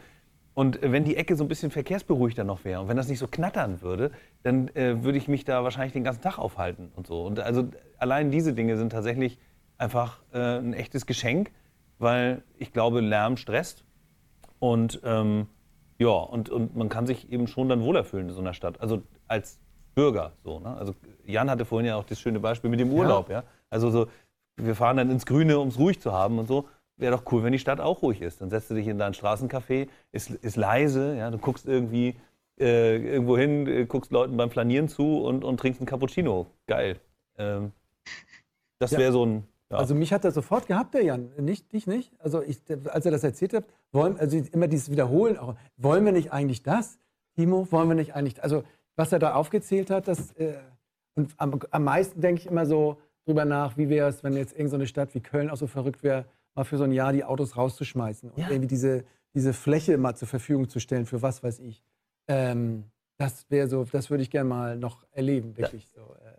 Und wenn die Ecke so ein bisschen verkehrsberuhigter noch wäre und wenn das nicht so knattern würde, dann äh, würde ich mich da wahrscheinlich den ganzen Tag aufhalten und so. Und also allein diese Dinge sind tatsächlich einfach äh, ein echtes Geschenk, weil ich glaube, Lärm stresst. Und ähm, ja, und, und man kann sich eben schon dann wohler fühlen in so einer Stadt. Also als Bürger. So, ne? Also Jan hatte vorhin ja auch das schöne Beispiel mit dem Urlaub. Ja. ja? Also so, wir fahren dann ins Grüne, um es ruhig zu haben und so. Wäre doch cool, wenn die Stadt auch ruhig ist. Dann setzt du dich in dein Straßencafé, ist, ist leise, ja? du guckst irgendwie äh, irgendwo hin, äh, guckst Leuten beim Flanieren zu und, und trinkst einen Cappuccino. Geil. Ähm, das ja. wäre so ein. Ja. Also mich hat er sofort gehabt, der Jan. Nicht, dich nicht? Also ich, als er das erzählt hat, wollen, also immer dieses Wiederholen, auch, wollen wir nicht eigentlich das? Timo, wollen wir nicht eigentlich, also was er da aufgezählt hat, das, äh, und am, am meisten denke ich immer so drüber nach, wie wäre es, wenn jetzt irgendeine so Stadt wie Köln auch so verrückt wäre, mal für so ein Jahr die Autos rauszuschmeißen und ja. irgendwie diese, diese Fläche mal zur Verfügung zu stellen für was weiß ich. Ähm, das wäre so, das würde ich gerne mal noch erleben, wirklich so. Äh.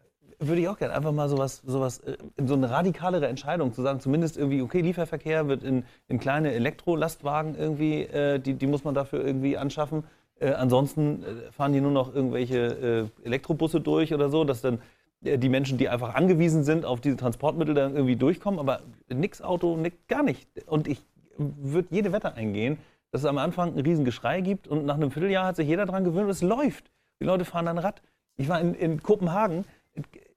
Würde ich auch gerne einfach mal sowas, sowas, äh, so eine radikalere Entscheidung zu sagen, zumindest irgendwie, okay, Lieferverkehr wird in, in kleine Elektrolastwagen irgendwie, äh, die, die muss man dafür irgendwie anschaffen. Äh, ansonsten äh, fahren die nur noch irgendwelche äh, Elektrobusse durch oder so, dass dann die Menschen, die einfach angewiesen sind auf diese Transportmittel, dann irgendwie durchkommen. Aber nix Auto, nix, gar nicht. Und ich würde jede Wette eingehen, dass es am Anfang ein Riesengeschrei gibt und nach einem Vierteljahr hat sich jeder daran gewöhnt und es läuft. Die Leute fahren dann Rad. Ich war in, in Kopenhagen,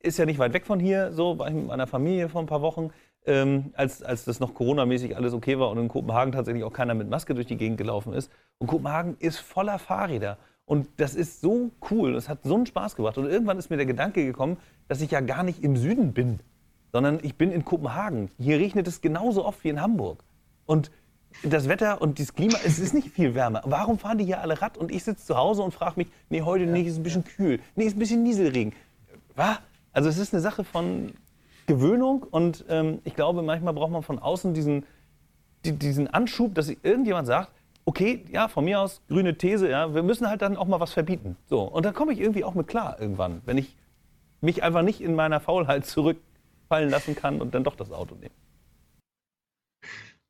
ist ja nicht weit weg von hier, so war ich mit meiner Familie vor ein paar Wochen, ähm, als, als das noch Corona-mäßig alles okay war und in Kopenhagen tatsächlich auch keiner mit Maske durch die Gegend gelaufen ist. Und Kopenhagen ist voller Fahrräder. Und das ist so cool, es hat so einen Spaß gemacht. Und irgendwann ist mir der Gedanke gekommen, dass ich ja gar nicht im Süden bin, sondern ich bin in Kopenhagen. Hier regnet es genauso oft wie in Hamburg. Und das Wetter und das Klima, es ist nicht viel wärmer. Warum fahren die hier alle Rad und ich sitze zu Hause und frage mich, nee, heute nicht, ist ein bisschen kühl. Nee, ist ein bisschen Nieselregen. Was? Also es ist eine Sache von Gewöhnung und ähm, ich glaube, manchmal braucht man von außen diesen, die, diesen Anschub, dass irgendjemand sagt, okay, ja, von mir aus grüne These, ja, wir müssen halt dann auch mal was verbieten. So, und dann komme ich irgendwie auch mit klar irgendwann, wenn ich mich einfach nicht in meiner Faulheit zurückfallen lassen kann und dann doch das Auto nehme.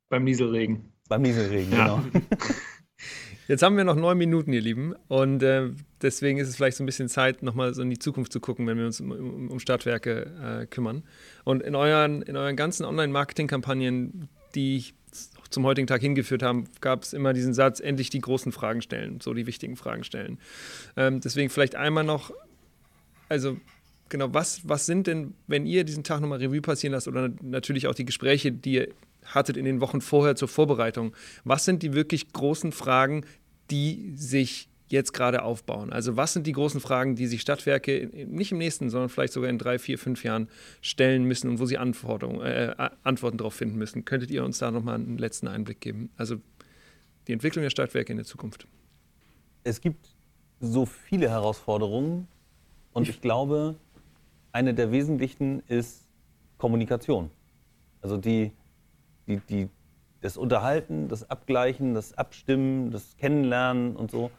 Beim Nieselregen. Beim Nieselregen, ja. genau. Jetzt haben wir noch neun Minuten, ihr Lieben. Und äh, deswegen ist es vielleicht so ein bisschen Zeit, nochmal so in die Zukunft zu gucken, wenn wir uns um, um, Stadtwerke äh, kümmern. Und in euren, in euren ganzen Online-Marketing-Kampagnen, die zum heutigen Tag hingeführt haben, gab es immer diesen Satz, endlich die großen Fragen stellen, so die wichtigen Fragen stellen. Ähm, deswegen vielleicht einmal noch, also genau, was, was sind denn, wenn ihr diesen Tag nochmal Revue passieren lasst oder natürlich auch die Gespräche, die ihr hattet in den Wochen vorher zur Vorbereitung. Was sind die wirklich großen Fragen, die sich jetzt gerade aufbauen? Also was sind die großen Fragen, die sich Stadtwerke nicht im nächsten, sondern vielleicht sogar in drei, vier, fünf Jahren stellen müssen und wo sie äh, Antworten darauf finden müssen? Könntet ihr uns da nochmal einen letzten Einblick geben? Also die Entwicklung der Stadtwerke in der Zukunft. Es gibt so viele Herausforderungen und ich glaube, eine der wesentlichen ist Kommunikation. Also die die, die, das Unterhalten, das Abgleichen, das Abstimmen, das Kennenlernen und so.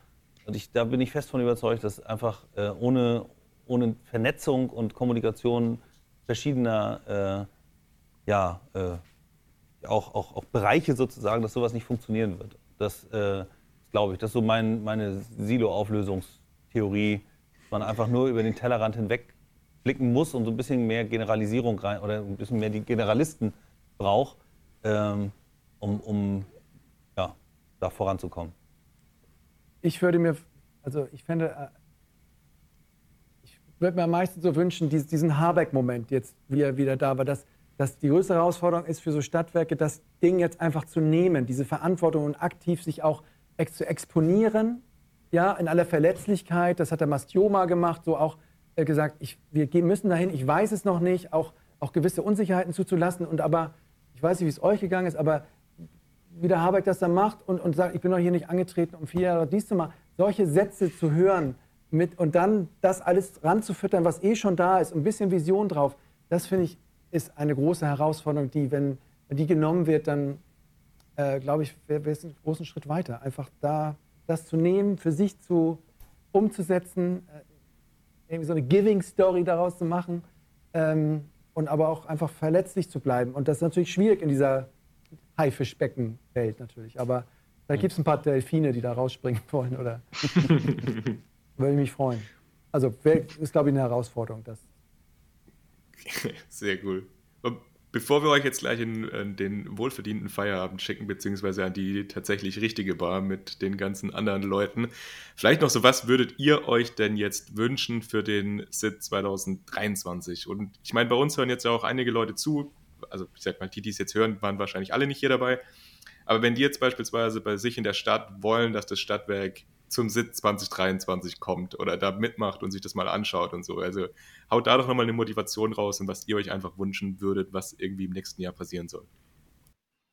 Und ich, da bin ich fest von überzeugt, dass einfach äh, ohne, ohne Vernetzung und Kommunikation verschiedener äh, ja, äh, auch, auch, auch Bereiche sozusagen, dass sowas nicht funktionieren wird. Das äh, glaube ich, das ist so mein, meine Silo-Auflösungstheorie, dass man einfach nur über den Tellerrand hinweg blicken muss und so ein bisschen mehr Generalisierung rein oder ein bisschen mehr die Generalisten braucht ähm, um, um ja, da voranzukommen? Ich würde mir, also ich fände, äh, ich würde mir am meisten so wünschen, diesen Habeck-Moment jetzt, wie er wieder da war, dass, dass die größte Herausforderung ist für so Stadtwerke, das Ding jetzt einfach zu nehmen, diese Verantwortung und aktiv sich auch ex zu exponieren, ja, in aller Verletzlichkeit. Das hat der Mastioma gemacht, so auch äh, gesagt, ich, wir müssen dahin, ich weiß es noch nicht, auch, auch gewisse Unsicherheiten zuzulassen und aber ich weiß nicht, wie es euch gegangen ist, aber wie der Habeck das dann macht und, und sagt, ich bin doch hier nicht angetreten, um vier Jahre dies zu machen, solche Sätze zu hören mit, und dann das alles ranzufüttern, was eh schon da ist, ein bisschen Vision drauf, das finde ich, ist eine große Herausforderung, die, wenn, wenn die genommen wird, dann äh, glaube ich, wäre es einen großen Schritt weiter. Einfach da das zu nehmen, für sich zu umzusetzen, äh, irgendwie so eine Giving-Story daraus zu machen. Ähm, und aber auch einfach verletzlich zu bleiben. Und das ist natürlich schwierig in dieser Haifischbeckenwelt natürlich. Aber da gibt es ein paar Delfine, die da rausspringen wollen. Oder würde ich mich freuen. Also ist, glaube ich, eine Herausforderung. Das. Sehr cool. Bevor wir euch jetzt gleich in, in, den wohlverdienten Feierabend schicken, beziehungsweise an die tatsächlich richtige Bar mit den ganzen anderen Leuten, vielleicht noch so, was würdet ihr euch denn jetzt wünschen für den SIT 2023? Und ich meine, bei uns hören jetzt ja auch einige Leute zu, also ich sag mal, die, die es jetzt hören, waren wahrscheinlich alle nicht hier dabei. Aber wenn die jetzt beispielsweise bei sich in der Stadt wollen, dass das Stadtwerk zum Sitz 2023 kommt oder da mitmacht und sich das mal anschaut und so. Also haut da doch nochmal eine Motivation raus und was ihr euch einfach wünschen würdet, was irgendwie im nächsten Jahr passieren soll.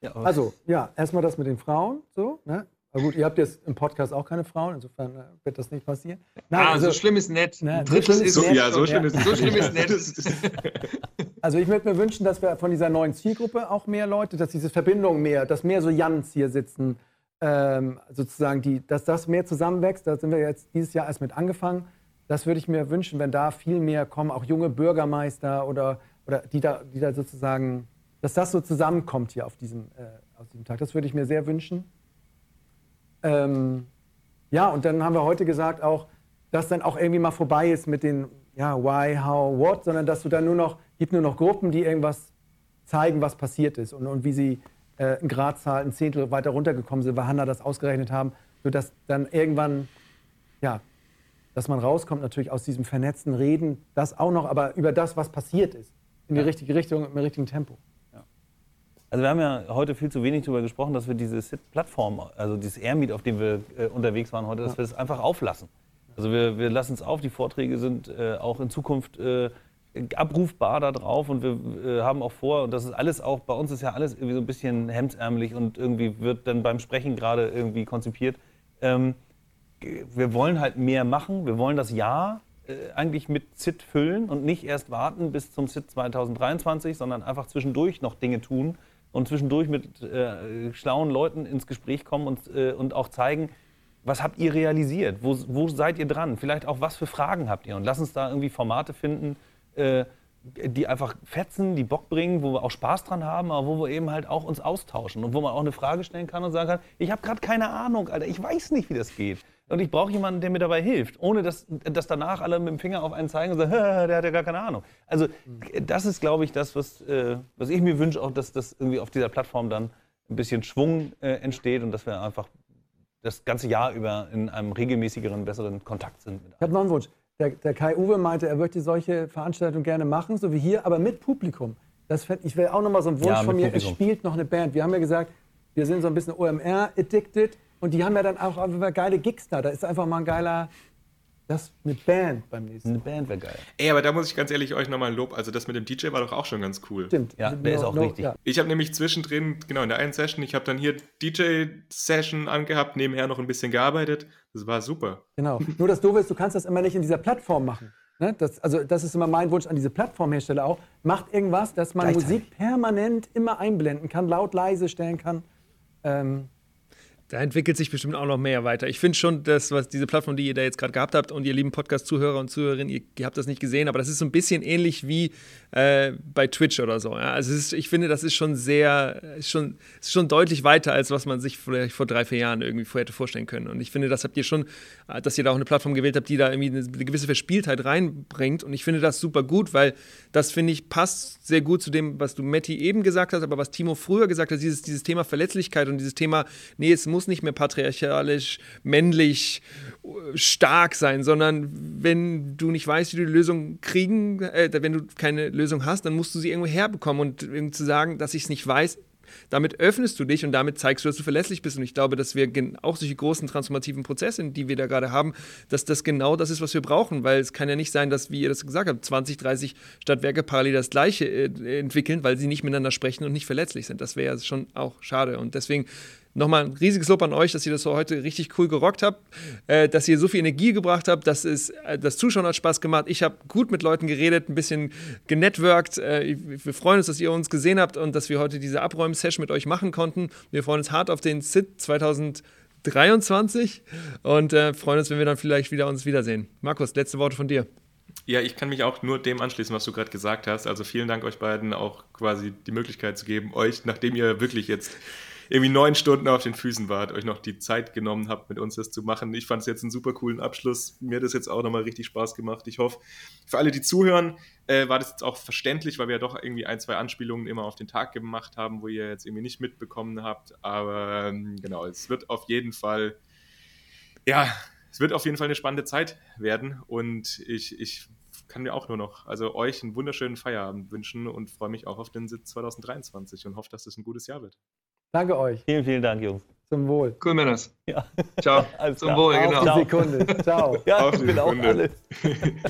Ja, also, ja, erstmal das mit den Frauen, so, ne? Aber gut, ihr habt jetzt im Podcast auch keine Frauen, insofern äh, wird das nicht passieren. Nein, ah, also, so schlimm ist nett. Ne, Drittes ist so, nett. Ja, so schlimm ist, so schlimm ist nett. Also ich würde mir wünschen, dass wir von dieser neuen Zielgruppe auch mehr Leute, dass diese Verbindung mehr, dass mehr so Jans hier sitzen, ähm, sozusagen, die, dass das mehr zusammenwächst. Da sind wir jetzt dieses Jahr erst mit angefangen. Das würde ich mir wünschen, wenn da viel mehr kommen, auch junge Bürgermeister oder, oder die, da, die da sozusagen, dass das so zusammenkommt hier auf diesem, äh, auf diesem Tag. Das würde ich mir sehr wünschen. Ähm, ja, und dann haben wir heute gesagt auch, dass dann auch irgendwie mal vorbei ist mit den ja, why, how, what, sondern dass du dann nur noch, gibt nur noch Gruppen, die irgendwas zeigen, was passiert ist und, und wie sie äh, Gradzahl, ein Zehntel weiter runtergekommen sind, weil Hanna das ausgerechnet haben, sodass dann irgendwann, ja, dass man rauskommt natürlich aus diesem vernetzten Reden, das auch noch, aber über das, was passiert ist, in die ja. richtige Richtung, im richtigen Tempo. Also wir haben ja heute viel zu wenig darüber gesprochen, dass wir diese Plattform, also dieses Airmeet, auf dem wir äh, unterwegs waren heute, dass ja. wir das einfach auflassen. Also wir, wir lassen es auf, die Vorträge sind äh, auch in Zukunft äh, abrufbar da drauf und wir äh, haben auch vor, und das ist alles auch, bei uns ist ja alles irgendwie so ein bisschen hemdsärmelig und irgendwie wird dann beim Sprechen gerade irgendwie konzipiert. Ähm, wir wollen halt mehr machen, wir wollen das Jahr äh, eigentlich mit ZIT füllen und nicht erst warten bis zum ZIT 2023, sondern einfach zwischendurch noch Dinge tun und zwischendurch mit äh, schlauen Leuten ins Gespräch kommen und, äh, und auch zeigen, was habt ihr realisiert? Wo, wo seid ihr dran? Vielleicht auch, was für Fragen habt ihr? Und lass uns da irgendwie Formate finden, äh, die einfach fetzen, die Bock bringen, wo wir auch Spaß dran haben, aber wo wir eben halt auch uns austauschen und wo man auch eine Frage stellen kann und sagen kann, ich habe gerade keine Ahnung, Alter, ich weiß nicht, wie das geht. Und ich brauche jemanden, der mir dabei hilft, ohne dass, dass danach alle mit dem Finger auf einen zeigen und sagen, der hat ja gar keine Ahnung. Also das ist, glaube ich, das, was, äh, was ich mir wünsche, auch dass das irgendwie auf dieser Plattform dann ein bisschen Schwung äh, entsteht und dass wir einfach das ganze Jahr über in einem regelmäßigeren, besseren Kontakt sind. ich habe noch einen Wunsch. Der, der Kai Uwe meinte, er möchte solche Veranstaltungen gerne machen, so wie hier, aber mit Publikum. Das fänd, ich will auch noch mal so einen Wunsch ja, von mir, Publikum. es spielt noch eine Band. Wir haben ja gesagt, wir sind so ein bisschen OMR-addicted und die haben ja dann auch geile Gigs da. Da ist einfach mal ein geiler, das mit Band beim nächsten Mal. Eine Band wäre geil. Ey, aber da muss ich ganz ehrlich euch nochmal ein Lob. Also das mit dem DJ war doch auch schon ganz cool. Stimmt. Ja, der ist auch no, richtig. Ja. Ich habe nämlich zwischendrin, genau in der einen Session, ich habe dann hier DJ-Session angehabt, nebenher noch ein bisschen gearbeitet. Das war super. Genau. Nur das Doofe ist, du kannst das immer nicht in dieser Plattform machen. Ne? Das, also das ist immer mein Wunsch an diese Plattformhersteller auch. Macht irgendwas, dass man Musik permanent immer einblenden kann, laut, leise stellen kann. Ähm, da entwickelt sich bestimmt auch noch mehr weiter. Ich finde schon, dass was diese Plattform, die ihr da jetzt gerade gehabt habt und ihr lieben Podcast-Zuhörer und Zuhörerinnen, ihr, habt das nicht gesehen, aber das ist so ein bisschen ähnlich wie äh, bei Twitch oder so. Ja? Also ist, ich finde, das ist schon sehr, ist schon, ist schon deutlich weiter, als was man sich vielleicht vor drei, vier Jahren irgendwie hätte vorstellen können. Und ich finde, das habt ihr schon, äh, dass ihr da auch eine Plattform gewählt habt, die da irgendwie eine, eine gewisse Verspieltheit reinbringt. Und ich finde das super gut, weil das, finde ich, passt sehr gut zu dem, was du Matti eben gesagt hast, aber was Timo früher gesagt hat, dieses, dieses Thema Verletzlichkeit und dieses Thema, nee, es muss nicht mehr patriarchalisch, männlich, stark sein, sondern wenn du nicht weißt, wie du die Lösung kriegen, äh, wenn du keine Lösung hast, dann musst du sie irgendwo herbekommen und zu sagen, dass ich es nicht weiß, damit öffnest du dich und damit zeigst du, dass du verlässlich bist. Und ich glaube, dass wir auch solche großen transformativen Prozesse, die wir da gerade haben, dass das genau das ist, was wir brauchen. Weil es kann ja nicht sein, dass, wie ihr das gesagt habt, 20, 30 Stadtwerke parallel das Gleiche äh, entwickeln, weil sie nicht miteinander sprechen und nicht verletzlich sind. Das wäre schon auch schade. Und deswegen Nochmal ein riesiges Lob an euch, dass ihr das heute richtig cool gerockt habt, äh, dass ihr so viel Energie gebracht habt, dass es äh, das Zuschauen hat Spaß gemacht. Ich habe gut mit Leuten geredet, ein bisschen genetworked. Äh, wir freuen uns, dass ihr uns gesehen habt und dass wir heute diese Abräumen-Session mit euch machen konnten. Wir freuen uns hart auf den SIT 2023 und äh, freuen uns, wenn wir dann vielleicht wieder uns wiedersehen. Markus, letzte Worte von dir. Ja, ich kann mich auch nur dem anschließen, was du gerade gesagt hast. Also vielen Dank euch beiden auch quasi die Möglichkeit zu geben, euch, nachdem ihr wirklich jetzt irgendwie neun Stunden auf den Füßen wart, euch noch die Zeit genommen habt, mit uns das zu machen. Ich fand es jetzt einen super coolen Abschluss. Mir hat das jetzt auch nochmal richtig Spaß gemacht. Ich hoffe, für alle, die zuhören, äh, war das jetzt auch verständlich, weil wir ja doch irgendwie ein, zwei Anspielungen immer auf den Tag gemacht haben, wo ihr jetzt irgendwie nicht mitbekommen habt. Aber ähm, genau, es wird auf jeden Fall, ja, es wird auf jeden Fall eine spannende Zeit werden und ich, ich kann mir auch nur noch, also euch einen wunderschönen Feierabend wünschen und freue mich auch auf den Sitz 2023 und hoffe, dass es ein gutes Jahr wird. Danke euch. Vielen, vielen Dank, Jungs. Zum Wohl. Cool, Männers. Ja. Ciao. Alles Zum klar. Wohl, Auf genau. die Sekunde. Ciao. Ja, Auf ich die bin auch Sekunde. alle.